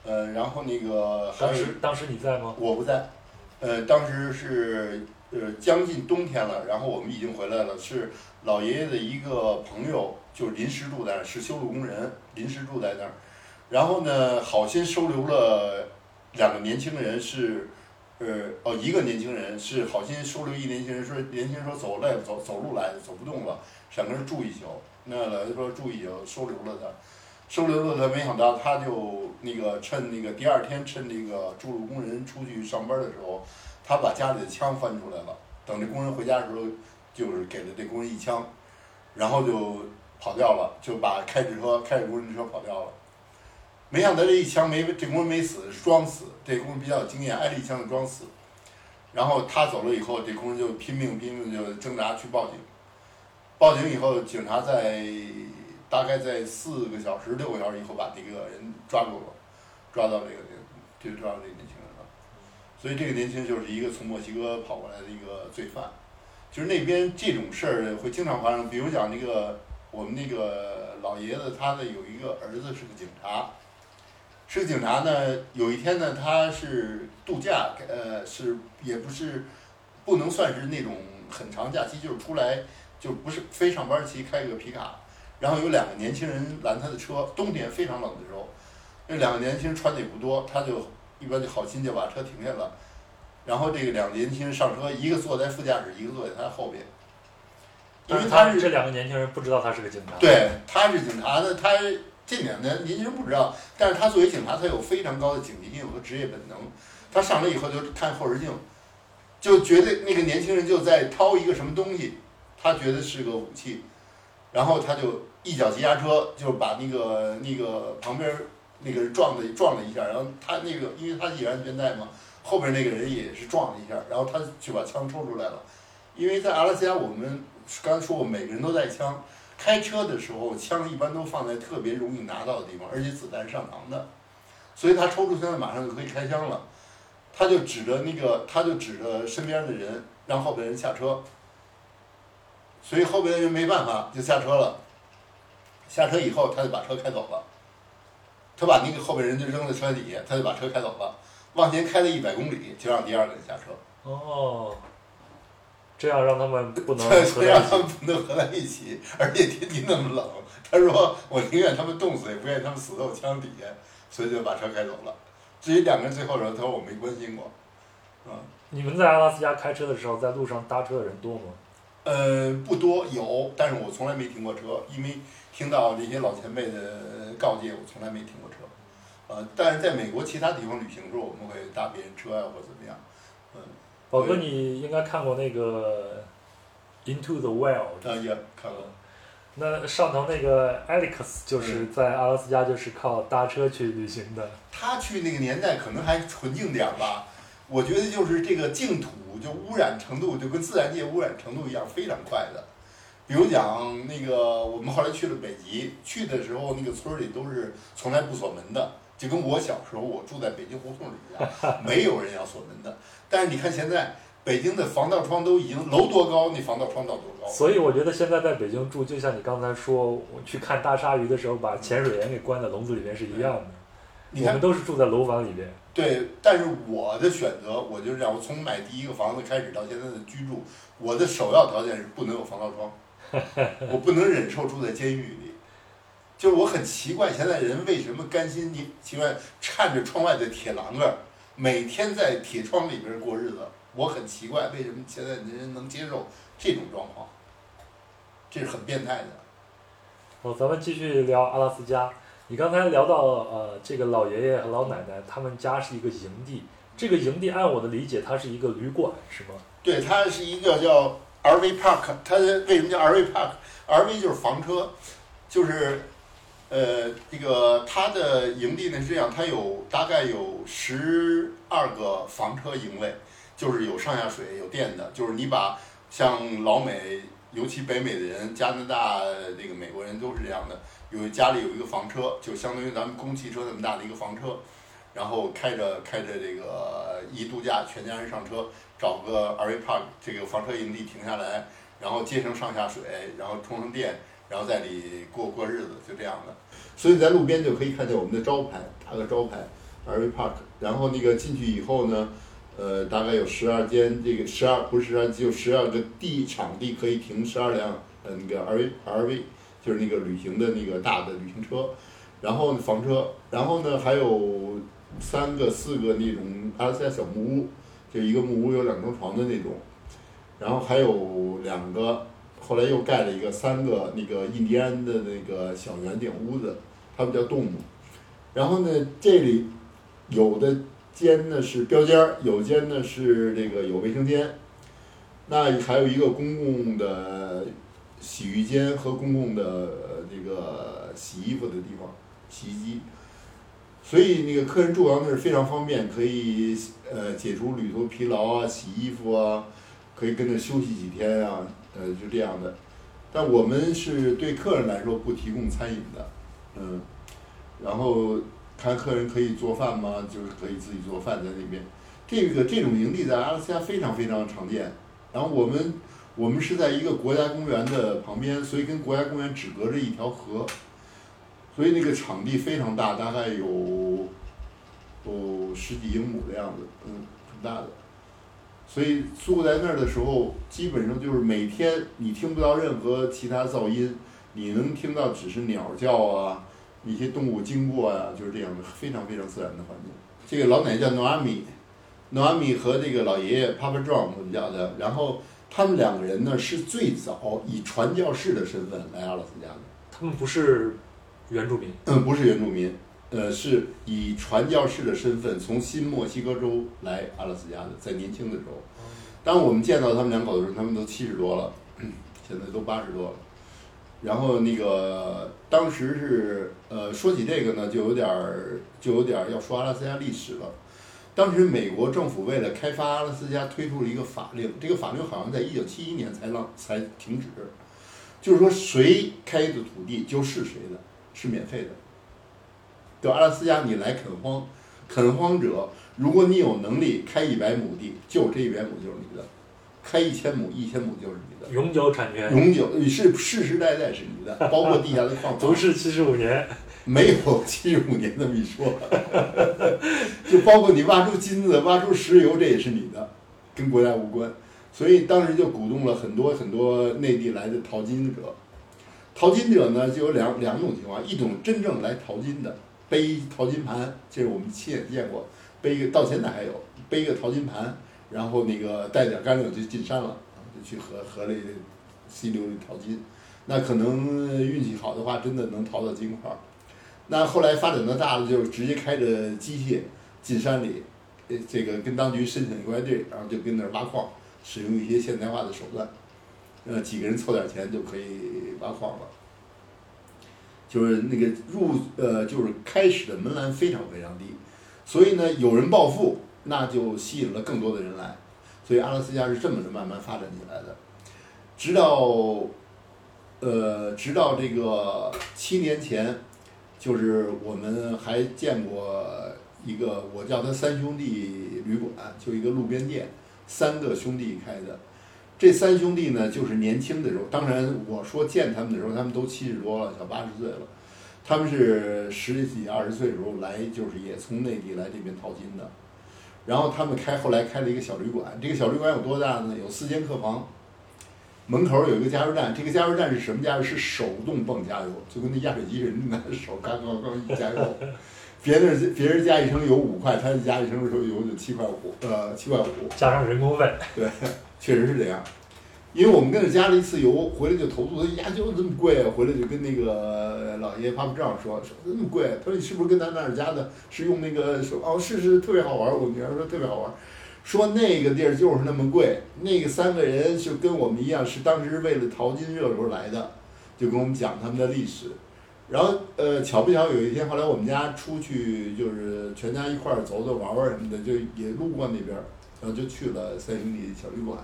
呃，然后那个当时当时你在吗？我不在，呃，当时是呃将近冬天了，然后我们已经回来了，是老爷爷的一个朋友，就临时住在那儿，是修路工人，临时住在那儿，然后呢，好心收留了。两个年轻人是，呃，哦，一个年轻人是好心收留一年轻人，说年轻人说走累，走走路来，走不动了，想跟人住一宿。那老爷说住一宿，收留了他，收留了他，没想到他就那个趁那个第二天趁那个筑路工人出去上班的时候，他把家里的枪翻出来了。等这工人回家的时候，就是给了这工人一枪，然后就跑掉了，就把开着车开着工人车跑掉了。没想到这一枪没这工人没死，装死。这工人比较有经验，挨了一枪就装死。然后他走了以后，这工人就拼命拼命就挣扎去报警。报警以后，警察在大概在四个小时、六个小时以后把这个人抓住了，抓到这个就抓到这个年轻人了。所以这个年轻人就是一个从墨西哥跑过来的一个罪犯。就是那边这种事儿会经常发生，比如讲那个我们那个老爷子，他的有一个儿子是个警察，是个警察呢。有一天呢，他是度假，呃，是也不是不能算是那种很长假期，就是出来就不是非上班期，开个皮卡。然后有两个年轻人拦他的车，冬天非常冷的时候，那两个年轻人穿的也不多，他就一般就好心就把车停下了。然后这个两个年轻人上车，一个坐在副驾驶，一个坐在他后边。因为他是他这两个年轻人不知道他是个警察。对，他是警察呢，他这两年年轻人不知道，但是他作为警察，他有非常高的警惕性和职业本能。他上来以后就看后视镜，就觉得那个年轻人就在掏一个什么东西，他觉得是个武器，然后他就一脚急刹车，就把那个那个旁边那个人撞了撞了一下，然后他那个因为他系安全带嘛，后边那个人也是撞了一下，然后他就把枪抽出来了。因为在阿拉斯加，我们刚才说过，每个人都带枪。开车的时候，枪一般都放在特别容易拿到的地方，而且子弹上膛的，所以他抽出枪来马上就可以开枪了。他就指着那个，他就指着身边的人，让后边人下车。所以后边的人没办法，就下车了。下车以后，他就把车开走了。他把那个后边人就扔在车底下，他就把车开走了。往前开了一百公里，就让第二个人下车。哦，这样让他们不能 不能合在一起，而且天气那么冷，他说我宁愿他们冻死，也不愿意他们死在我枪底下，所以就把车开走了。至于两个人最后的时候，他说我没关心过，嗯，你们在阿拉斯加开车的时候，在路上搭车的人多吗？呃，不多有，但是我从来没停过车，因为听到这些老前辈的告诫，我从来没停过车。呃，但是在美国其他地方旅行的时候，我们会搭别人车呀、或者怎么样。嗯宝哥，你应该看过那个《Into the Wild》。啊，也看过。那上头那个 Alex 就是在阿拉斯加就是靠搭车去旅行的。他去那个年代可能还纯净点儿吧，我觉得就是这个净土就污染程度就跟自然界污染程度一样，非常快的。比如讲那个我们后来去了北极，去的时候那个村儿里都是从来不锁门的，就跟我小时候我住在北京胡同里一样，没有人要锁门的。但是你看现在北京的防盗窗都已经楼多高，那防盗窗到多高？所以我觉得现在在北京住，就像你刚才说，我去看大鲨鱼的时候，把潜水员给关在笼子里面是一样的。你我们都是住在楼房里边。对，但是我的选择，我就是这样，我从买第一个房子开始到现在的居住，我的首要条件是不能有防盗窗，我不能忍受住在监狱里。就是我很奇怪，现在人为什么甘心你情愿颤着窗外的铁栏杆儿，每天在铁窗里边过日子？我很奇怪，为什么现在的人能接受这种状况？这是很变态的。哦，咱们继续聊阿拉斯加。你刚才聊到呃，这个老爷爷和老奶奶他们家是一个营地，这个营地按我的理解，它是一个旅馆，是吗？对，它是一个叫 RV Park，它为什么叫 RV Park？RV 就是房车，就是呃，这个它的营地呢是这样，它有大概有十二个房车营位，就是有上下水、有电的，就是你把像老美，尤其北美的人，加拿大这个美国人都是这样的，有家里有一个房车，就相当于咱们公汽车那么大的一个房车，然后开着开着这个一度假，全家人上车。找个 RV park 这个房车营地停下来，然后接上上下水，然后充上电，然后在里过过日子，就这样的。所以在路边就可以看见我们的招牌，打个招牌 RV park。然后那个进去以后呢，呃，大概有十二间，这个十二不是十二，只有十二个地场地可以停十二辆呃那个 RV RV，就是那个旅行的那个大的旅行车，然后房车，然后呢还有三个四个那种阿拉斯加小木屋。就一个木屋有两张床的那种，然后还有两个，后来又盖了一个三个那个印第安的那个小圆顶屋子，它们叫动物。然后呢，这里有的间呢是标间儿，有间呢是这个有卫生间，那还有一个公共的洗浴间和公共的这个洗衣服的地方，洗衣机。所以那个客人住到那儿非常方便，可以呃解除旅途疲劳啊，洗衣服啊，可以跟着休息几天啊，呃就这样的。但我们是对客人来说不提供餐饮的，嗯，然后看客人可以做饭吗？就是可以自己做饭在那边。这个这种营地在阿拉斯加非常非常常见。然后我们我们是在一个国家公园的旁边，所以跟国家公园只隔着一条河，所以那个场地非常大，大概有有十几英亩的样子，嗯，很大的。所以住在那儿的时候，基本上就是每天你听不到任何其他噪音，你能听到只是鸟叫啊，一些动物经过啊，就是这样的非常非常自然的环境。这个老奶奶叫诺阿米，诺阿米和这个老爷爷 Papa John 我们叫的，然后他们两个人呢是最早以传教士的身份来阿拉斯加的。他们不是原住民，嗯，不是原住民，呃，是以传教士的身份从新墨西哥州来阿拉斯加的，在年轻的时候。当我们见到他们两口的时候，他们都七十多了，现在都八十多了。然后那个当时是呃，说起这个呢，就有点儿就有点儿要说阿拉斯加历史了。当时美国政府为了开发阿拉斯加，推出了一个法令，这个法令好像在一九七一年才让才停止，就是说谁开的土地就是谁的，是免费的。到阿拉斯加你来垦荒，垦荒者，如果你有能力开一百亩地，就这一百亩就是你的；开一千亩，一千亩就是你的，永久产权，永久你是世世代代是你的，包括地下的矿 房。不是七十五年，没有七十五年这么一说，就包括你挖出金子、挖出石油，这也是你的，跟国家无关。所以当时就鼓动了很多很多内地来的淘金者。淘金者呢，就有两两种情况，一种真正来淘金的，背一淘金盘，这是我们亲眼见过，背一个到现在还有，背一个淘金盘，然后那个带点干粮就进山了，就去河河里溪流里淘金。那可能运气好的话，真的能淘到金块。那后来发展到大了，就直接开着机械进山里，呃，这个跟当局申请国家队，然后就跟那儿挖矿，使用一些现代化的手段，呃，几个人凑点钱就可以挖矿了。就是那个入呃，就是开始的门槛非常非常低，所以呢，有人暴富，那就吸引了更多的人来，所以阿拉斯加是这么的慢慢发展起来的，直到，呃，直到这个七年前，就是我们还见过一个，我叫它三兄弟旅馆，就一个路边店，三个兄弟开的。这三兄弟呢，就是年轻的时候，当然我说见他们的时候，他们都七十多了，小八十岁了。他们是十几二十岁的时候来，就是也从内地来这边淘金的。然后他们开后来开了一个小旅馆，这个小旅馆有多大呢？有四间客房，门口有一个加油站。这个加油站是什么加油？是手动泵加油，就跟那压水机似的，拿手嘎嘎嘎一加油。别人别人加一升油五块，他加一升油就七块五，呃，七块五。加上人工费，对，确实是这样。因为我们跟着加了一次油，回来就投诉他，呀，就这么贵，回来就跟那个老爷爸爸这样说，说那么贵，他说你是不是跟咱那儿加的，是用那个说哦，是是特别好玩，我女儿说特别好玩，说那个地儿就是那么贵，那个三个人就跟我们一样，是当时为了淘金热时候来的，就跟我们讲他们的历史，然后呃，巧不巧有一天后来我们家出去就是全家一块儿走走玩玩什么的，就也路过那边儿，然后就去了三兄弟小旅馆。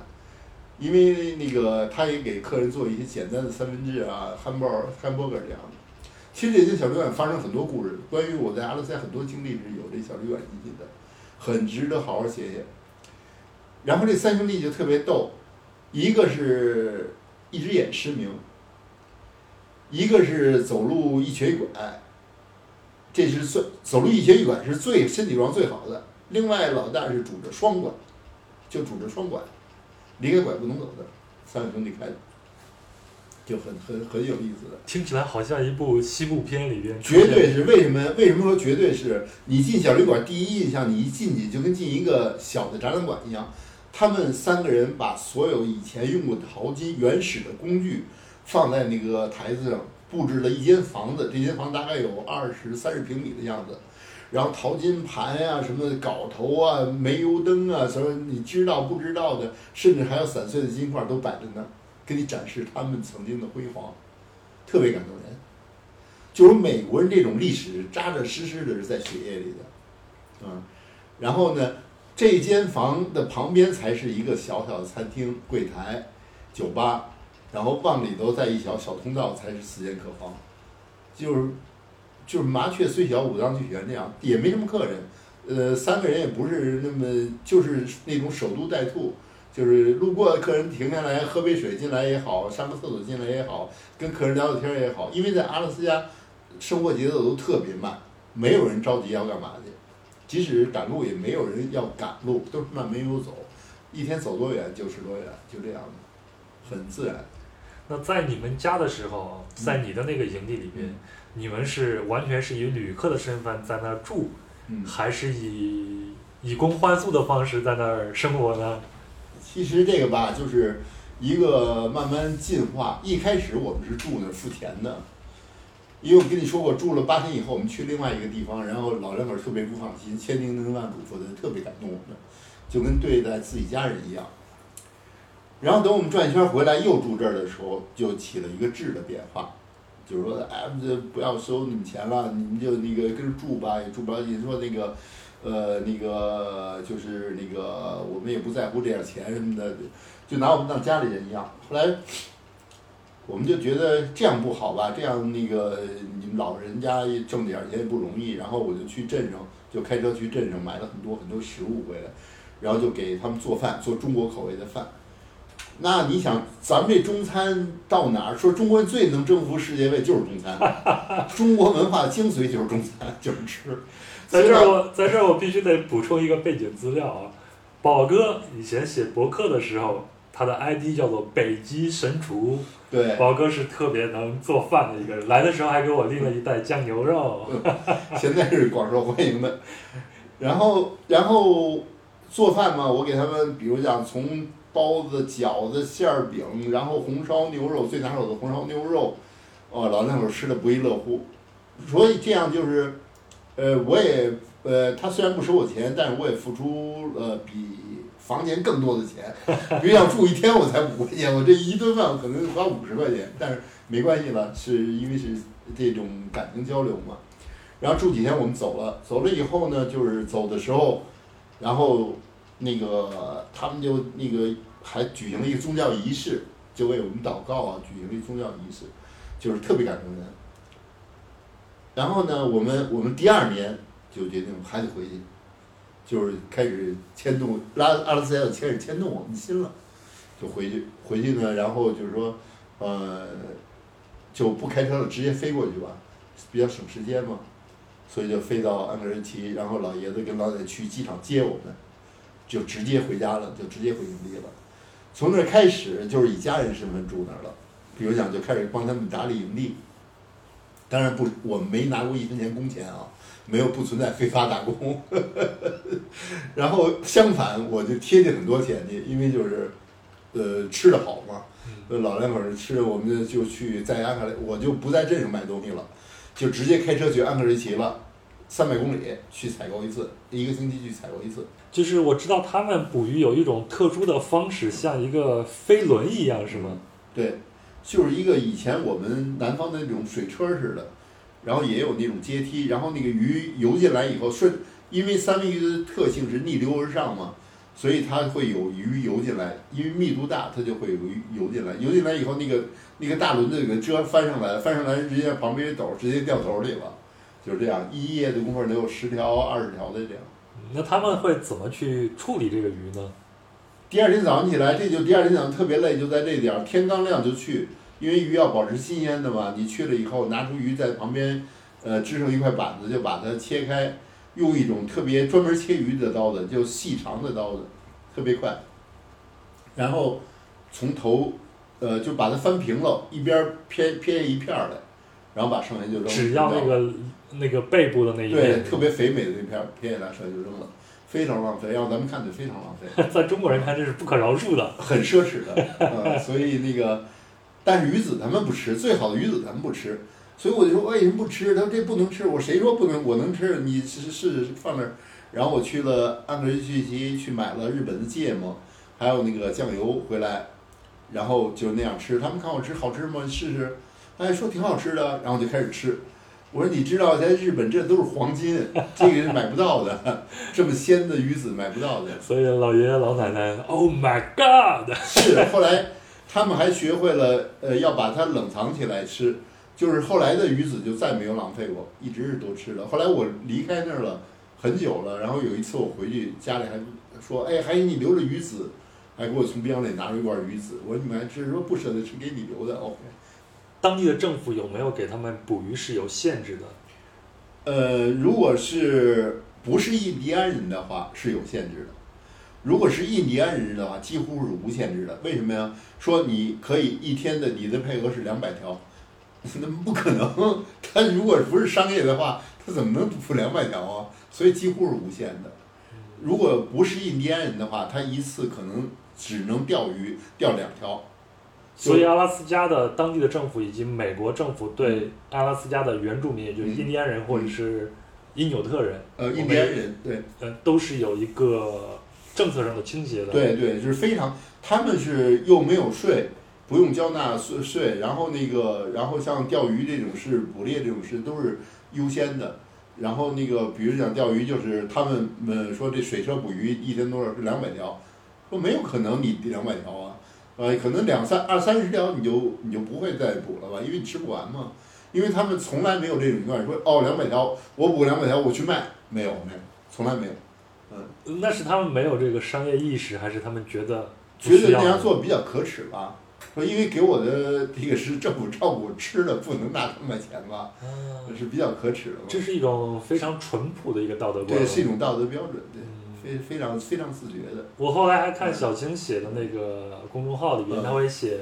因为那个，他也给客人做一些简单的三明治啊、汉堡、汉堡这样的。其实这些小旅馆发生很多故事，关于我在阿拉斯加很多经历是有这小旅馆引起的，很值得好好写写。然后这三兄弟就特别逗，一个是一只眼失明，一个是走路一瘸一拐，这是最走路一瘸一拐是最身体状最好的。另外老大是拄着双拐，就拄着双拐。离开拐不能走的，三个兄弟开的，就很很很有意思的。听起来好像一部西部片里边。绝对是为什么？为什么说绝对是？你进小旅馆，第一印象，你一进去就跟进一个小的展览馆一样。他们三个人把所有以前用过的淘金原始的工具放在那个台子上，布置了一间房子，这间房大概有二十三十平米的样子，然后淘金盘呀、什么镐头啊、煤油灯啊，什么你知道不知道的，甚至还有散碎的金块都摆在那儿，给你展示他们曾经的辉煌，特别感动人。就是美国人这种历史扎扎实实的是在血液里的，嗯，然后呢，这间房的旁边才是一个小小的餐厅、柜台、酒吧，然后往里头再一条小通道才是四间客房，就是就是麻雀虽小五脏俱全那样，也没什么客人，呃，三个人也不是那么就是那种守株待兔。就是路过的客人停下来喝杯水进来也好，上个厕所进来也好，跟客人聊聊天也好，因为在阿拉斯加，生活节奏都特别慢，没有人着急要干嘛去，即使赶路也没有人要赶路，都是慢慢悠走，一天走多远就是多远，就这样的，很自然。那在你们家的时候，在你的那个营地里边，嗯你们是完全是以旅客的身份在那儿住，嗯，还是以以工换宿的方式在那儿生活呢？其实这个吧，就是一个慢慢进化。一开始我们是住那儿付钱的，因为我跟你说过，住了八天以后，我们去另外一个地方，然后老两口特别不放心，千叮咛万嘱咐的，特别感动我们，就跟对待自己家人一样。然后等我们转一圈回来又住这儿的时候，就起了一个质的变化，就是说，哎，这不要收你们钱了，你们就那个跟着住吧，也住不了你。说那个，呃，那个就是那个，我们也不在乎这点钱什么的，就拿我们当家里人一样。后来，我们就觉得这样不好吧，这样那个你们老人家挣点钱也不容易。然后我就去镇上，就开车去镇上买了很多很多食物回来，然后就给他们做饭，做中国口味的饭。那你想，咱们这中餐到哪儿？说中国人最能征服世界杯就是中餐，中国文化精髓就是中餐，就是吃。在这儿我，在这儿我必须得补充一个背景资料啊。宝哥以前写博客的时候，他的 ID 叫做北极神厨。对，宝哥是特别能做饭的一个人，来的时候还给我拎了一袋酱牛肉。现在是广受欢迎的。然后，然后做饭嘛，我给他们，比如讲从包子、饺子、馅儿饼，然后红烧牛肉，最拿手的红烧牛肉，哦，老那会儿吃的不亦乐乎。所以这样就是，呃，我也，呃，他虽然不收我钱，但是我也付出了比房钱更多的钱。比如想住一天我才五块钱，我这一顿饭我可能花五十块钱，但是没关系了，是因为是这种感情交流嘛。然后住几天我们走了，走了以后呢，就是走的时候，然后那个他们就那个还举行了一个宗教仪式，就为我们祷告啊，举行了一个宗教仪式，就是特别感动人。然后呢，我们我们第二年就决定还得回去，就是开始牵动拉阿拉斯加就开始牵动我们的心了，就回去回去呢，然后就是说，呃，就不开车了，直接飞过去吧，比较省时间嘛。所以就飞到安格仁奇，然后老爷子跟老奶奶去机场接我们，就直接回家了，就直接回营地了。从那儿开始就是以家人身份住那儿了，比如讲就开始帮他们打理营地。当然不，我没拿过一分钱工钱啊，没有不存在非法打工。呵 呵然后相反，我就贴进很多钱去，因为就是，呃，吃的好嘛，呃老两口儿吃，我们就就去在安克雷，我就不在镇上买东西了。就直接开车去安克瑞奇了，三百公里去采购一次，一个星期去采购一次。就是我知道他们捕鱼有一种特殊的方式，像一个飞轮一样，是吗？对，就是一个以前我们南方的那种水车似的，然后也有那种阶梯，然后那个鱼游进来以后顺，因为三文鱼的特性是逆流而上嘛，所以它会有鱼游进来，因为密度大，它就会有鱼游进来，游进来以后那个那个大轮子给遮翻上来，翻上来直接旁边一斗直接掉头里了，就是这样，一夜的功夫能有十条二十条的这样。那他们会怎么去处理这个鱼呢？第二天早上起来，这就第二天早上特别累，就在这点儿天刚亮就去，因为鱼要保持新鲜的嘛。你去了以后，拿出鱼在旁边，呃，支上一块板子，就把它切开，用一种特别专门切鱼的刀子，就细长的刀子，特别快。然后从头，呃，就把它翻平了，一边儿偏偏一片儿来，然后把剩下就扔。只要那个那个背部的那一对，特别肥美的那片儿偏下来，就扔了，非常浪费。要咱们看就非常浪费。在中国人看这是不可饶恕的。很奢侈的，呃，所以那个，但是鱼子咱们不吃，最好的鱼子咱们不吃，所以我就说为什么不吃？他说这不能吃，我谁说不能？我能吃，你试试试放那儿。然后我去了安格瑞去奇去买了日本的芥末，还有那个酱油回来，然后就那样吃。他们看我吃好吃吗？试试，哎，说挺好吃的，然后就开始吃。我说你知道在日本这都是黄金，这个是买不到的，这么鲜的鱼子买不到的。所以老爷爷老奶奶，Oh my God！是，后来他们还学会了，呃，要把它冷藏起来吃。就是后来的鱼子就再没有浪费过，一直是都吃的。后来我离开那儿了很久了，然后有一次我回去，家里还说，哎，还给你留着鱼子，还给我从冰箱里拿出一罐鱼子。我说你们还吃，说不舍得吃，给你留的。OK。当地的政府有没有给他们捕鱼是有限制的？呃，如果是不是印第安人的话是有限制的，如果是印第安人的话，几乎是无限制的。为什么呀？说你可以一天的你的配额是两百条，那不可能。他如果不是商业的话，他怎么能捕两百条啊？所以几乎是无限的。如果不是印第安人的话，他一次可能只能钓鱼钓两条。所以阿拉斯加的当地的政府以及美国政府对阿拉斯加的原住民，也就是印第安人或者是因纽特人，呃，印第安人对，呃，都是有一个政策上的倾斜的。对对，就是非常，他们是又没有税，不用交纳税税，然后那个，然后像钓鱼这种事、捕猎这种事都是优先的。然后那个，比如讲钓鱼，就是他们们说这水车捕鱼一天多少是两百条，说没有可能你两百条啊。呃，可能两三二三十条你就你就不会再补了吧，因为你吃不完嘛。因为他们从来没有这种情况，说哦两百条我补两百条我去卖，没有没有，从来没有。嗯，那是他们没有这个商业意识，还是他们觉得觉得这样做比较可耻吧？说因为给我的这个是政府照顾吃的，不能拿他们钱吧？是比较可耻的。这是一种非常淳朴的一个道德观。对，是一种道德标准，对。非非常非常自觉的。我后来还看小青写的那个公众号里边，他会写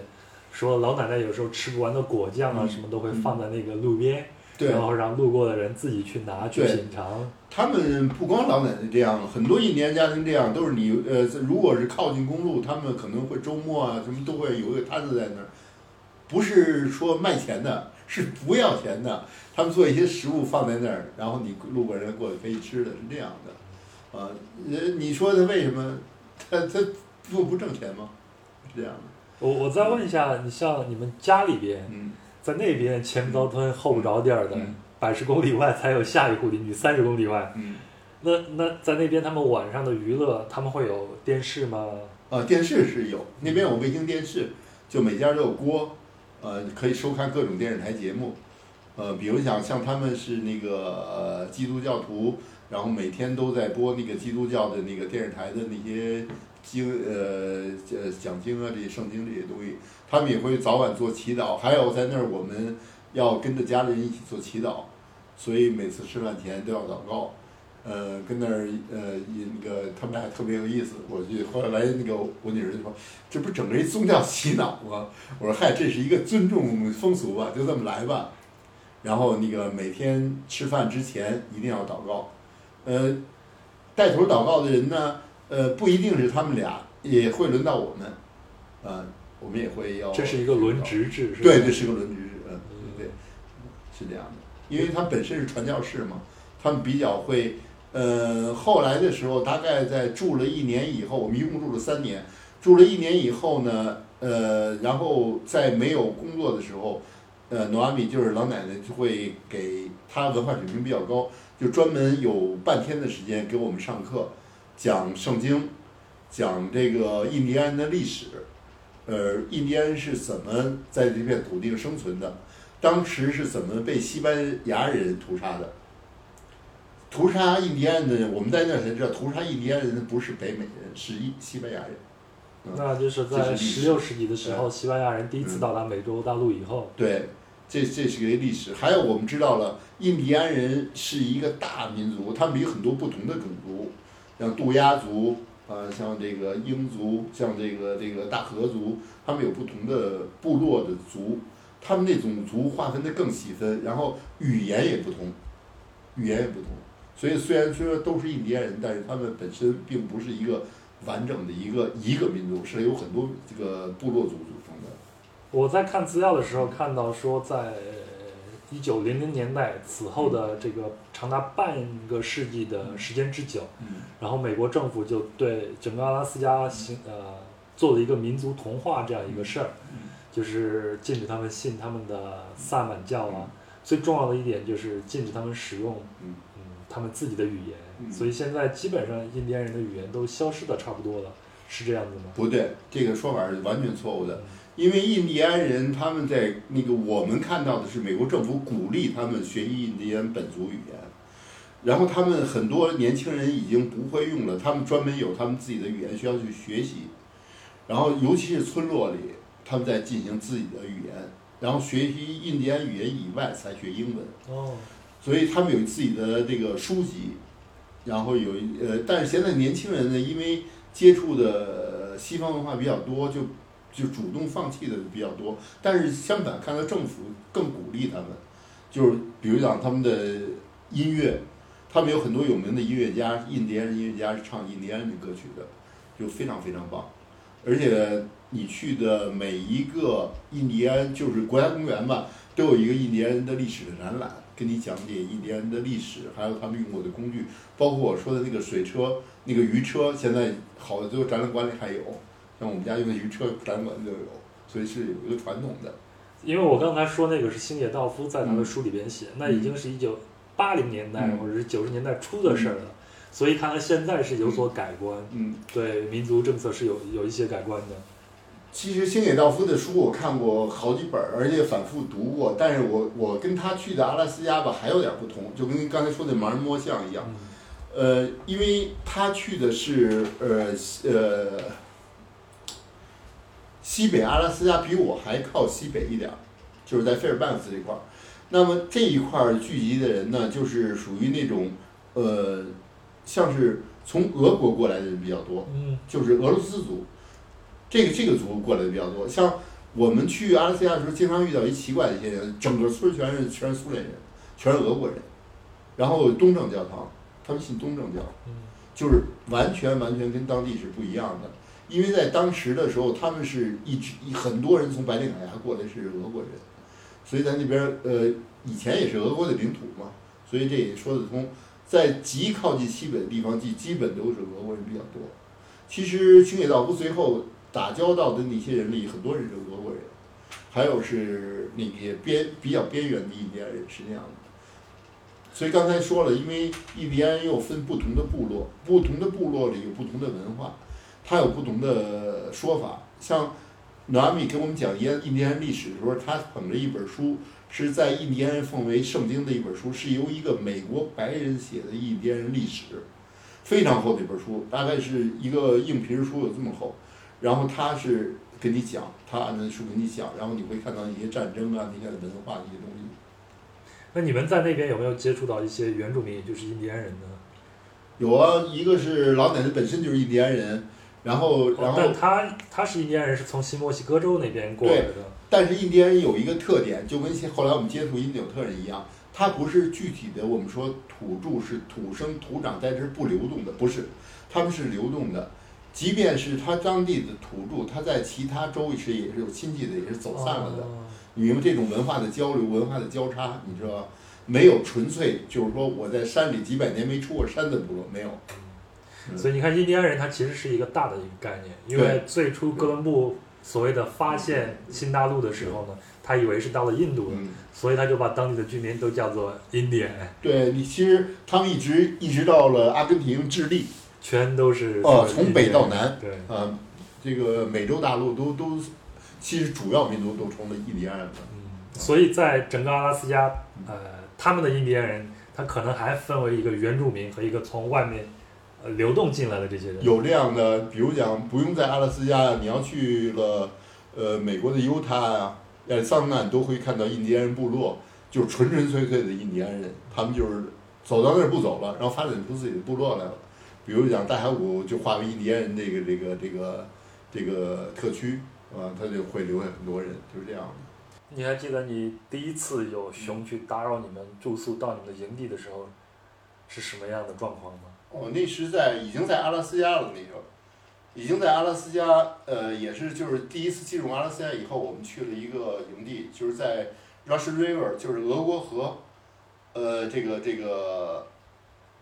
说老奶奶有时候吃不完的果酱啊什么都会放在那个路边，然后让路过的人自己去拿去品尝。他们不光老奶奶这样，很多印第安家庭这样，都是你呃，如果是靠近公路，他们可能会周末啊什么都会有一个摊子在那儿，不是说卖钱的，是不要钱的。他们做一些食物放在那儿，然后你路过人过去可以吃的，是这样的。啊，你你说他为什么他他不不挣钱吗？是这样的。我我再问一下，你像你们家里边，在那边前不着村后不着店的，百十公里外才有下一户邻居，三十公里外。那那在那边他们晚上的娱乐，他们会有电视吗？啊，电视是有，那边有卫星电视，就每家都有锅，呃，可以收看各种电视台节目。呃，比如讲像他们是那个呃基督教徒。然后每天都在播那个基督教的那个电视台的那些经呃呃讲经啊这些圣经这些东西，他们也会早晚做祈祷，还有在那儿我们要跟着家人一起做祈祷，所以每次吃饭前都要祷告，呃跟那儿呃那个他们俩特别有意思，我就后来那个我女儿就说，这不整个一宗教洗脑吗？我说嗨，这是一个尊重风俗吧，就这么来吧，然后那个每天吃饭之前一定要祷告。呃，带头祷告的人呢，呃，不一定是他们俩，也会轮到我们，啊，我们也会要。这是一个轮值制，是吧？对，这是个轮值制，嗯，对，是这样的。因为他本身是传教士嘛，他们比较会，呃，后来的时候，大概在住了一年以后，我们一共住了三年，住了一年以后呢，呃，然后在没有工作的时候，呃，诺阿米就是老奶奶就会给他文化水平比较高。就专门有半天的时间给我们上课，讲圣经，讲这个印第安的历史，呃，印第安是怎么在这片土地上生存的，当时是怎么被西班牙人屠杀的？屠杀印第安的，我们在那才知道，屠杀印第安人不是北美人，是一西班牙人。那就是在十六世纪的时候，西班牙人第一次到达美洲大陆以后。对。这这是个历史，还有我们知道了，印第安人是一个大民族，他们有很多不同的种族，像杜鸦族，啊，像这个英族，像这个这个大河族，他们有不同的部落的族，他们那种族划分的更细分，然后语言也不同，语言也不同，所以虽然说都是印第安人，但是他们本身并不是一个完整的一个一个民族，是有很多这个部落族。我在看资料的时候看到说，在一九零零年代此后的这个长达半个世纪的时间之久，嗯。然后美国政府就对整个阿拉斯加行呃做了一个民族同化这样一个事儿，就是禁止他们信他们的萨满教啊。最重要的一点就是禁止他们使用嗯。嗯他们自己的语言，嗯。所以现在基本上印第安人的语言都消失的差不多了，是这样子吗？不对，这个说法是完全错误的。因为印第安人他们在那个我们看到的是美国政府鼓励他们学习印第安本族语言，然后他们很多年轻人已经不会用了，他们专门有他们自己的语言需要去学习，然后尤其是村落里，他们在进行自己的语言，然后学习印第安语言以外才学英文。哦，所以他们有自己的这个书籍，然后有一呃，但是现在年轻人呢，因为接触的呃西方文化比较多，就就主动放弃的比较多。但是相反，看到政府更鼓励他们，就是比如讲他们的音乐，他们有很多有名的音乐家，印第安人音乐家是唱印第安人歌曲的，就非常非常棒。而且你去的每一个印第安就是国家公园吧，都有一个印第安人的历史的展览，跟你讲解印第安的历史，还有他们用过的工具，包括我说的那个水车、那个鱼车，现在好的都展览馆里还有，像我们家用的鱼车展览馆就有，所以是有一个传统的。因为我刚才说那个是星野道夫在他的书里边写，那已经是一九八零年代、嗯或者是九十年代初的事儿了，所以看来现在是有所改观，嗯，对民族政策是有有一些改观的。其实星野道夫的书我看过好几本，而且反复读过。但是我我跟他去的阿拉斯加吧还有点不同，就跟刚才说的盲人摸象一样。嗯呃，因为他去的是呃西呃西北阿拉斯加，比我还靠西北一点儿，就是在费尔班克斯这块儿。那么这一块儿聚集的人呢，就是属于那种呃，像是从俄国过来的人比较多，嗯就是俄罗斯族，这个这个族过来的比较多。像我们去阿拉斯加的时候，经常遇到一奇怪的一些人，整个村全是全是苏联人，全是俄国人，然后东正教堂，他们信东正教，嗯就是完全完全跟当地是不一样的。因为在当时的时候，他们是一直很多人从白令海峡过来是俄国人，所以在那边儿呃以前也是俄国的领土嘛，所以这也说得通。在极靠近西北的地方，基基本都是俄国人比较多。其实清野道夫最后打交道的那些人里，很多人是俄国人，还有是那些边比较边缘的印第安人是那样的。所以刚才说了，因为印第安又分不同的部落，不同的部落里有不同的文化，它有不同的说法。像努阿米给我们讲印印第安历史的时候，他捧着一本书，是在印第安人奉为圣经的一本书，是由一个美国白人写的印第安人历史，非常厚的一本书，大概是一个硬皮书有这么厚。然后他是跟你讲，他按那书跟你讲，然后你会看到一些战争啊，那些文化的一些东西。那你们在那边有没有接触到一些原住民，也就是印第安人呢？有啊，一个是老奶奶本身就是印第安人，然后然后哦但他他是印第安人，是从新墨西哥州那边过来的。但是印第安人有一个特点，就跟后来我们接触印第纽特人一样，他不是具体的我们说土著是土生土长在这儿不流动的，不是，他们是流动的。即便是他当地的土著，他在其他州是也是有亲戚的，也是走散了的。哦你明白这种文化的交流、文化的交叉，你知道吧？没有纯粹就是说我在山里几百年没出过山的部落，没有。嗯所以你看，印第安人他其实是一个大的一个概念，因为最初哥伦布所谓的发现新大陆的时候呢，他以为是到了印度的，嗯，所以他就把当地的居民都叫做印第安，对你其实他们一直一直到了阿根廷、智利，全都是哦从北到南对，呃，这个美洲大陆都都，其实主要民族都成了印第安人所以在整个阿拉斯加，呃，他们的印第安人，他可能还分为一个原住民和一个从外面呃流动进来的这些人。有这样的，比如讲，不用在阿拉斯加，你要去了，呃，美国的犹他啊、亚利桑那，你都会看到印第安人部落，就是纯纯粹粹的印第安人，他们就是走到那儿不走了，然后发展出自己的部落来了。比如讲，大峡谷就划为印第安人这个这个这个这个特区，啊，他就会留下很多人，就是这样的。你还记得你第一次有熊去打扰你们住宿到你们的营地的时候是什么样的状况吗？哦，那是在已经在阿拉斯加了那时候，已经在阿拉斯加，呃，也是就是第一次进入阿拉斯加以后，我们去了一个营地，就是在 Russian River，就是俄国河，呃，这个这个，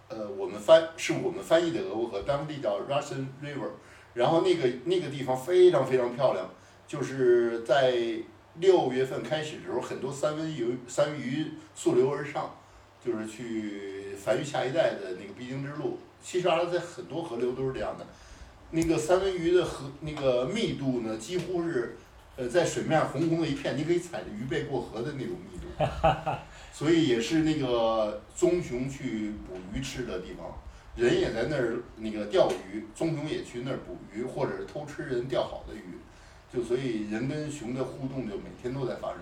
呃，我们翻是我们翻译的俄国河，当地叫 Russian River，然后那个那个地方非常非常漂亮，就是在六月份开始的时候，很多三文鱼三文鱼溯流而上，就是去繁育下一代的那个必经之路。其实阿拉斯加很多河流都是这样的。那个三文鱼的河那个密度呢，几乎是，呃，在水面红红的一片，你可以踩着鱼背过河的那种密度，所以也是那个棕熊去捕鱼吃的地方，人也在那儿那个钓鱼，棕熊也去那儿捕鱼，或者是偷吃人钓好的鱼，就所以人跟熊的互动就每天都在发生。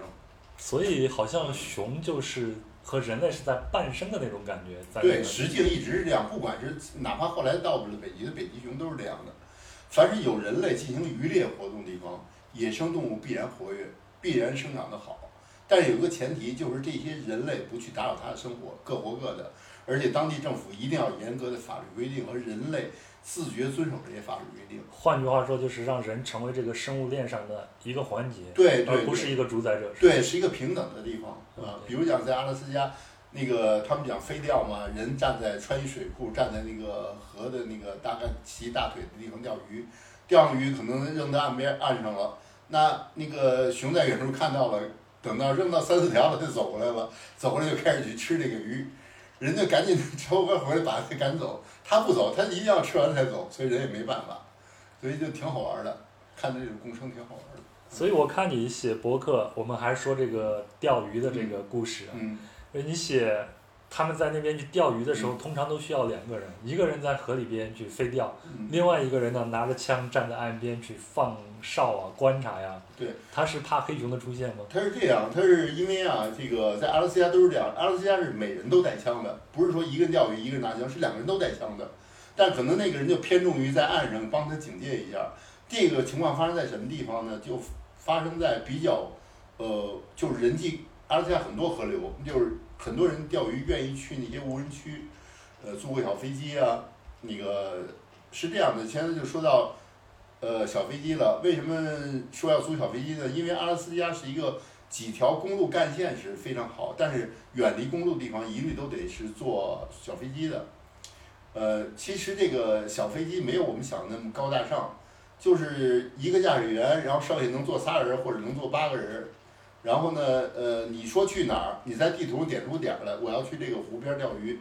所以好像熊就是和人类是在伴生的那种感觉，在对，实际上一直是这样，不管是哪怕后来到了北极的北极熊都是这样的。凡是有人类进行渔猎活动的地方，野生动物必然活跃，必然生长得好。但是有一个前提，就是这些人类不去打扰它的生活，各活各的，而且当地政府一定要严格的法律规定和人类自觉遵守这些法律规定。换句话说，就是让人成为这个生物链上的一个环节，对对不是一个主宰者。对，是一个平等的地方啊。对比如讲在阿拉斯加，那个他们讲飞钓嘛，人站在穿一水库，站在那个河的那个大概齐大腿的地方钓鱼，钓上鱼可能扔在岸边岸上了，那那个熊在远处看到了，等到扔到三四条了，它就走过来了，走过来就开始去吃这个鱼，人家赶紧 抽个回来把它赶走，它不走，他一定要吃完才走，所以人也没办法，所以就挺好玩的，看着这种共生挺好玩的。所以我看你写博客，我们还说这个钓鱼的这个故事啊，嗯，你写他们在那边去钓鱼的时候，通常都需要两个人，一个人在河里边去飞钓，嗯另外一个人呢拿着枪站在岸边去放哨啊、观察呀。对，他是怕黑熊的出现吗？他是这样，他是因为啊，这个在阿拉斯加都是这样，阿拉斯加是每人都带枪的，不是说一个人钓鱼一个人拿枪，是两个人都带枪的，但可能那个人就偏重于在岸上帮他警戒一下。这个情况发生在什么地方呢？就发生在比较，呃，就是人际阿拉斯加很多河流，就是很多人钓鱼愿意去那些无人区，呃，租个小飞机啊，那个是这样的。现在就说到。呃，小飞机了。为什么说要租小飞机呢？因为阿拉斯加是一个几条公路干线是非常好，但是远离公路地方一律都得是坐小飞机的。呃，其实这个小飞机没有我们想的那么高大上，就是一个驾驶员，然后剩下能坐仨人或者能坐八个人。然后呢，呃，你说去哪儿？你在地图上点出点儿来，我要去这个湖边儿钓鱼。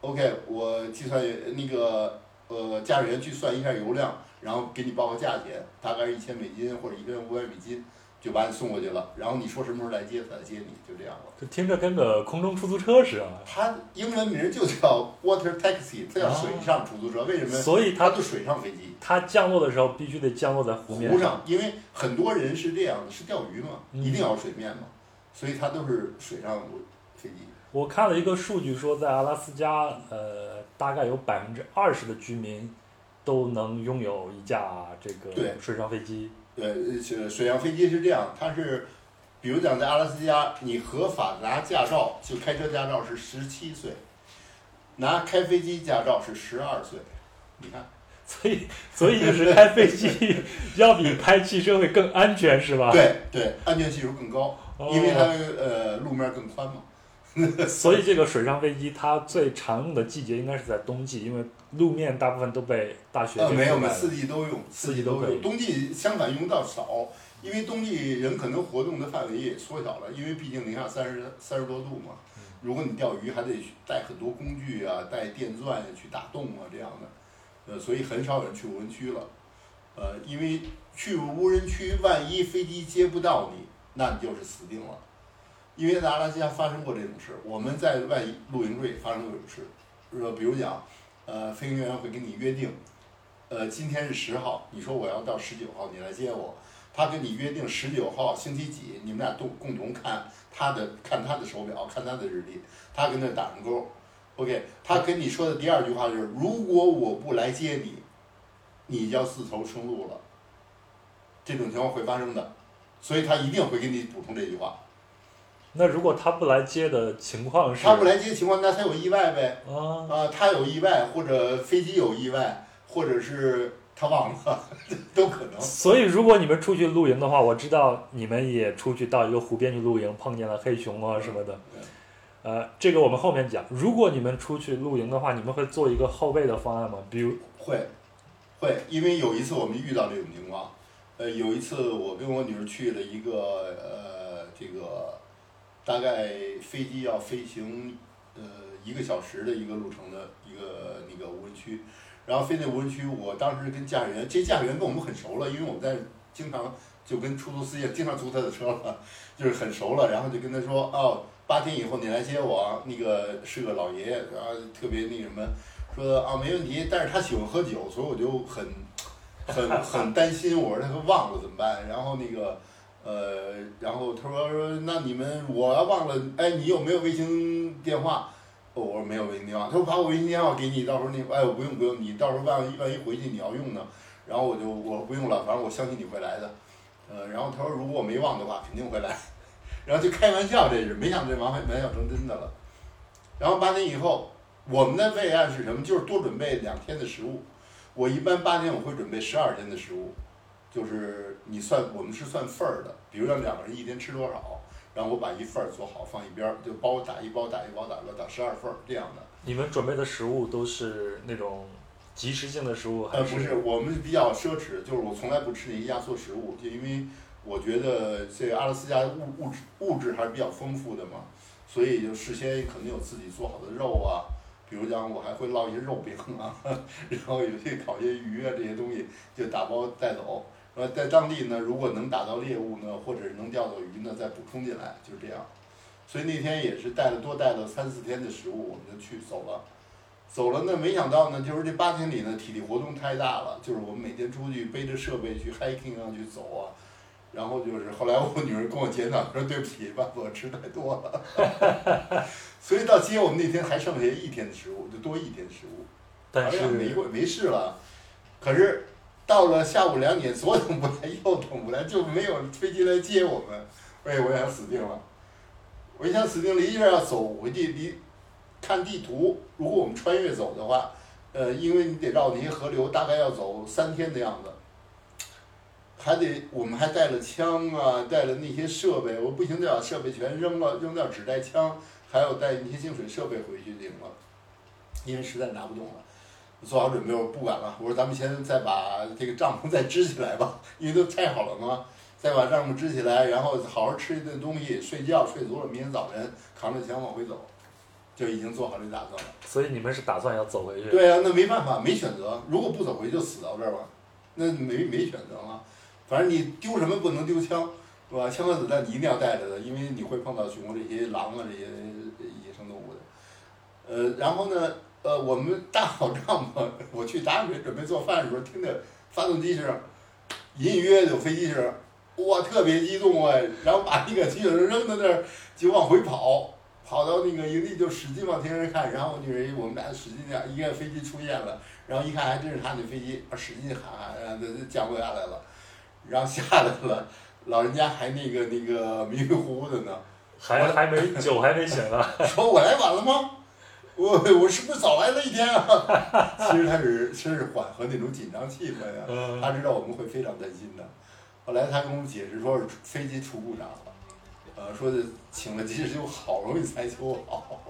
OK，我计算那个呃驾驶员去算一下油量，然后给你报个价钱，大概是一千美金或者一个人五百美金，就把你送过去了。然后你说什么时候来接，他来接你，就这样了。这听着跟个空中出租车似的。它英文名就叫 water taxi，它叫水上出租车。为什么？所以它它就水上飞机，它降落的时候必须得降落在湖面湖上，因为很多人是这样的，是钓鱼嘛，嗯一定要水面嘛，所以它都是水上飞机。我看了一个数据说，在阿拉斯加，呃，大概有百分之二十的居民都能拥有一架这个水上飞机。呃，是水上飞机是这样，它是，比如讲在阿拉斯加，你合法拿驾照，就开车驾照是十七岁，拿开飞机驾照是十二岁，你看，所以，所以就是开飞机 要比开汽车会更安全，是吧？对对，安全系数更高，哦因为它呃路面更宽嘛。所以这个水上飞机它最常用的季节应该是在冬季，因为路面大部分都被大雪呃，给没有，没有，四季都用，四季都可以四季都用。冬季相反用到少，因为冬季人可能活动的范围也缩小了，因为毕竟零下三十三十多度嘛。如果你钓鱼，还得带很多工具啊，带电钻去打洞啊这样的，呃，所以很少有人去无人区了。呃，因为去无人区，万一飞机接不到你，那你就是死定了。因为在阿拉斯加发生过这种事，我们在外露营队发生过这种事，呃，比如讲，呃，飞行员会跟你约定，呃，今天是十号，你说我要到十九号，你来接我。他跟你约定十九号星期几，你们俩都共同看他的看他的手表，看他的日历，他跟那打上勾。OK，他跟你说的第二句话就是，如果我不来接你，你就要自投生路了。这种情况会发生的，所以他一定会给你补充这句话。那如果他不来接的情况是，他不来接情况，那他有意外呗。啊，啊，他有意外，或者飞机有意外，或者是他忘了，都可能。所以，如果你们出去露营的话，我知道你们也出去到一个湖边去露营，碰见了黑熊啊什么的。呃，这个我们后面讲。如果你们出去露营的话，你们会做一个后备的方案吗？比如会，会，因为有一次我们遇到这种情况。呃，有一次我跟我女儿去了一个呃，这个大概飞机要飞行呃一个小时的一个路程的一个那个无人区。然后飞那无人区，我当时跟驾驶员，这驾驶员跟我们很熟了，因为我们在经常就跟出租司机经常租他的车了，就是很熟了。然后就跟他说，哦，八天以后你来接我，那个是个老爷爷，然后特别那什么，说啊没问题。但是他喜欢喝酒，所以我就很很 很担心，我说他忘了怎么办？然后那个呃，然后他说说那你们我要忘了，哎，你有没有卫星电话？我说没有微信电话，他说把我微信电话给你，到时候你哎我不用不用，你到时候万一万一回去你要用呢，然后我就我不用了，反正我相信你会来的，呃，然后他说如果我没忘的话肯定会来，然后就开玩笑这是，没想这玩玩笑成真的了，然后八天以后我们的备案是什么？就是多准备两天的食物，我一般八天我会准备十二天的食物，就是你算我们是算份儿的，比如让两个人一天吃多少。然后我把一份儿做好放一边儿，就包打一包打一包打个打十二份儿这样的。你们准备的食物都是那种即食性的食物还是？呃，不是，我们比较奢侈，就是我从来不吃那些压缩食物，就因为我觉得这个阿拉斯加物物质物质还是比较丰富的嘛，所以就事先肯定有自己做好的肉啊，比如讲我还会烙一些肉饼啊，然后有些烤些鱼啊这些东西就打包带走。呃，在当地呢，如果能打到猎物呢，或者是能钓到鱼呢，再补充进来，就是这样。所以那天也是带了多带了三四天的食物，我们就去走了。走了呢，没想到呢，就是这八天里呢，体力活动太大了，就是我们每天出去背着设备去 hiking 啊，去走啊。然后就是后来我女儿跟我检讨说：“对不起，爸，我吃太多了。”所以到接我们那天还剩下一天的食物，就多一天食物。但是没没事了，可是。到了下午两点，左等不来，右等不来，就没有飞机来接我们。哎，我想死定了！我一想死定了，一下要走回去，离看地图，如果我们穿越走的话，呃，因为你得绕那些河流，大概要走三天的样子。还得，我们还带了枪啊，带了那些设备，我不行，得把设备全扔了，扔掉，只带枪，还有带那些净水设备回去领了，因为实在拿不动了。做好准备，我不管了。我说咱们先再把这个帐篷再支起来吧，因为都拆好了嘛。再把帐篷支起来，然后好好吃一顿东西，睡觉睡足了，明天早晨扛着枪往回走，就已经做好这打算了。所以你们是打算要走回去？对啊，那没办法，没选择。如果不走回去，就死到这儿了。那没没选择了。反正你丢什么不能丢枪，是吧？枪和子弹你一定要带着的，因为你会碰到熊这些狼啊这些野生动物的。呃，然后呢？呃，我们搭好帐篷，我去打水准备做饭的时候，听着发动机声，隐隐约约有飞机声，哇，特别激动啊！然后把那个机器人扔在那儿，就往回跑，跑到那个营地就使劲往天上看，然后我女人我们俩使劲点，一看飞机出现了，然后一看还真是他那飞机，使劲喊，然后就降落下来了，然后下来了，老人家还那个那个迷迷糊糊的呢，还还没酒还没醒呢，说我来晚了吗？我我是不是早来了一天啊？其实他是真是缓和那种紧张气氛呀，他知道我们会非常担心的。后来他跟我们解释说是飞机出故障了，呃，说的请了机师就好容易才修好，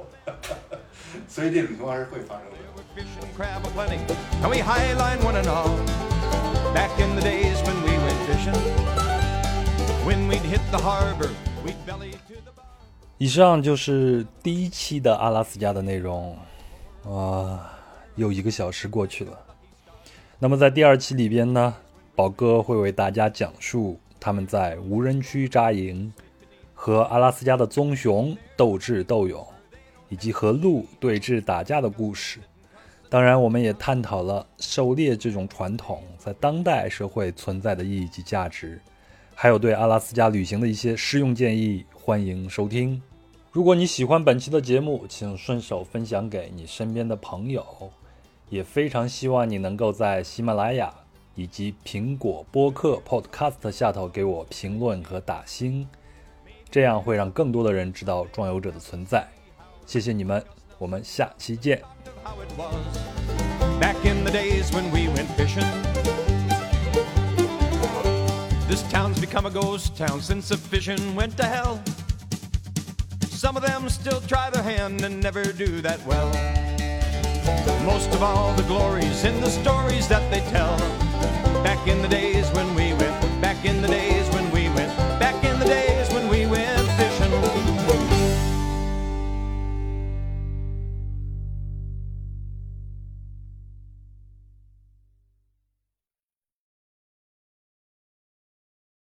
所以这种情况是会发生的。以上就是第一期的阿拉斯加的内容，啊，又一个小时过去了。那么在第二期里边呢，宝哥会为大家讲述他们在无人区扎营，和阿拉斯加的棕熊斗智斗勇，以及和鹿对峙打架的故事。当然，我们也探讨了狩猎这种传统在当代社会存在的意义及价值，还有对阿拉斯加旅行的一些实用建议。欢迎收听。如果你喜欢本期的节目，请顺手分享给你身边的朋友。也非常希望你能够在喜马拉雅以及苹果播客 Podcast 下头给我评论和打星，这样会让更多的人知道壮游者的存在。谢谢你们，我们下期见。Back in the days when we went fishing. This town's become a ghost town since the fishing went to hell. Some of them still try their hand and never do that well. Most of all, the glories in the stories that they tell. Back in the days when we went, back in the days.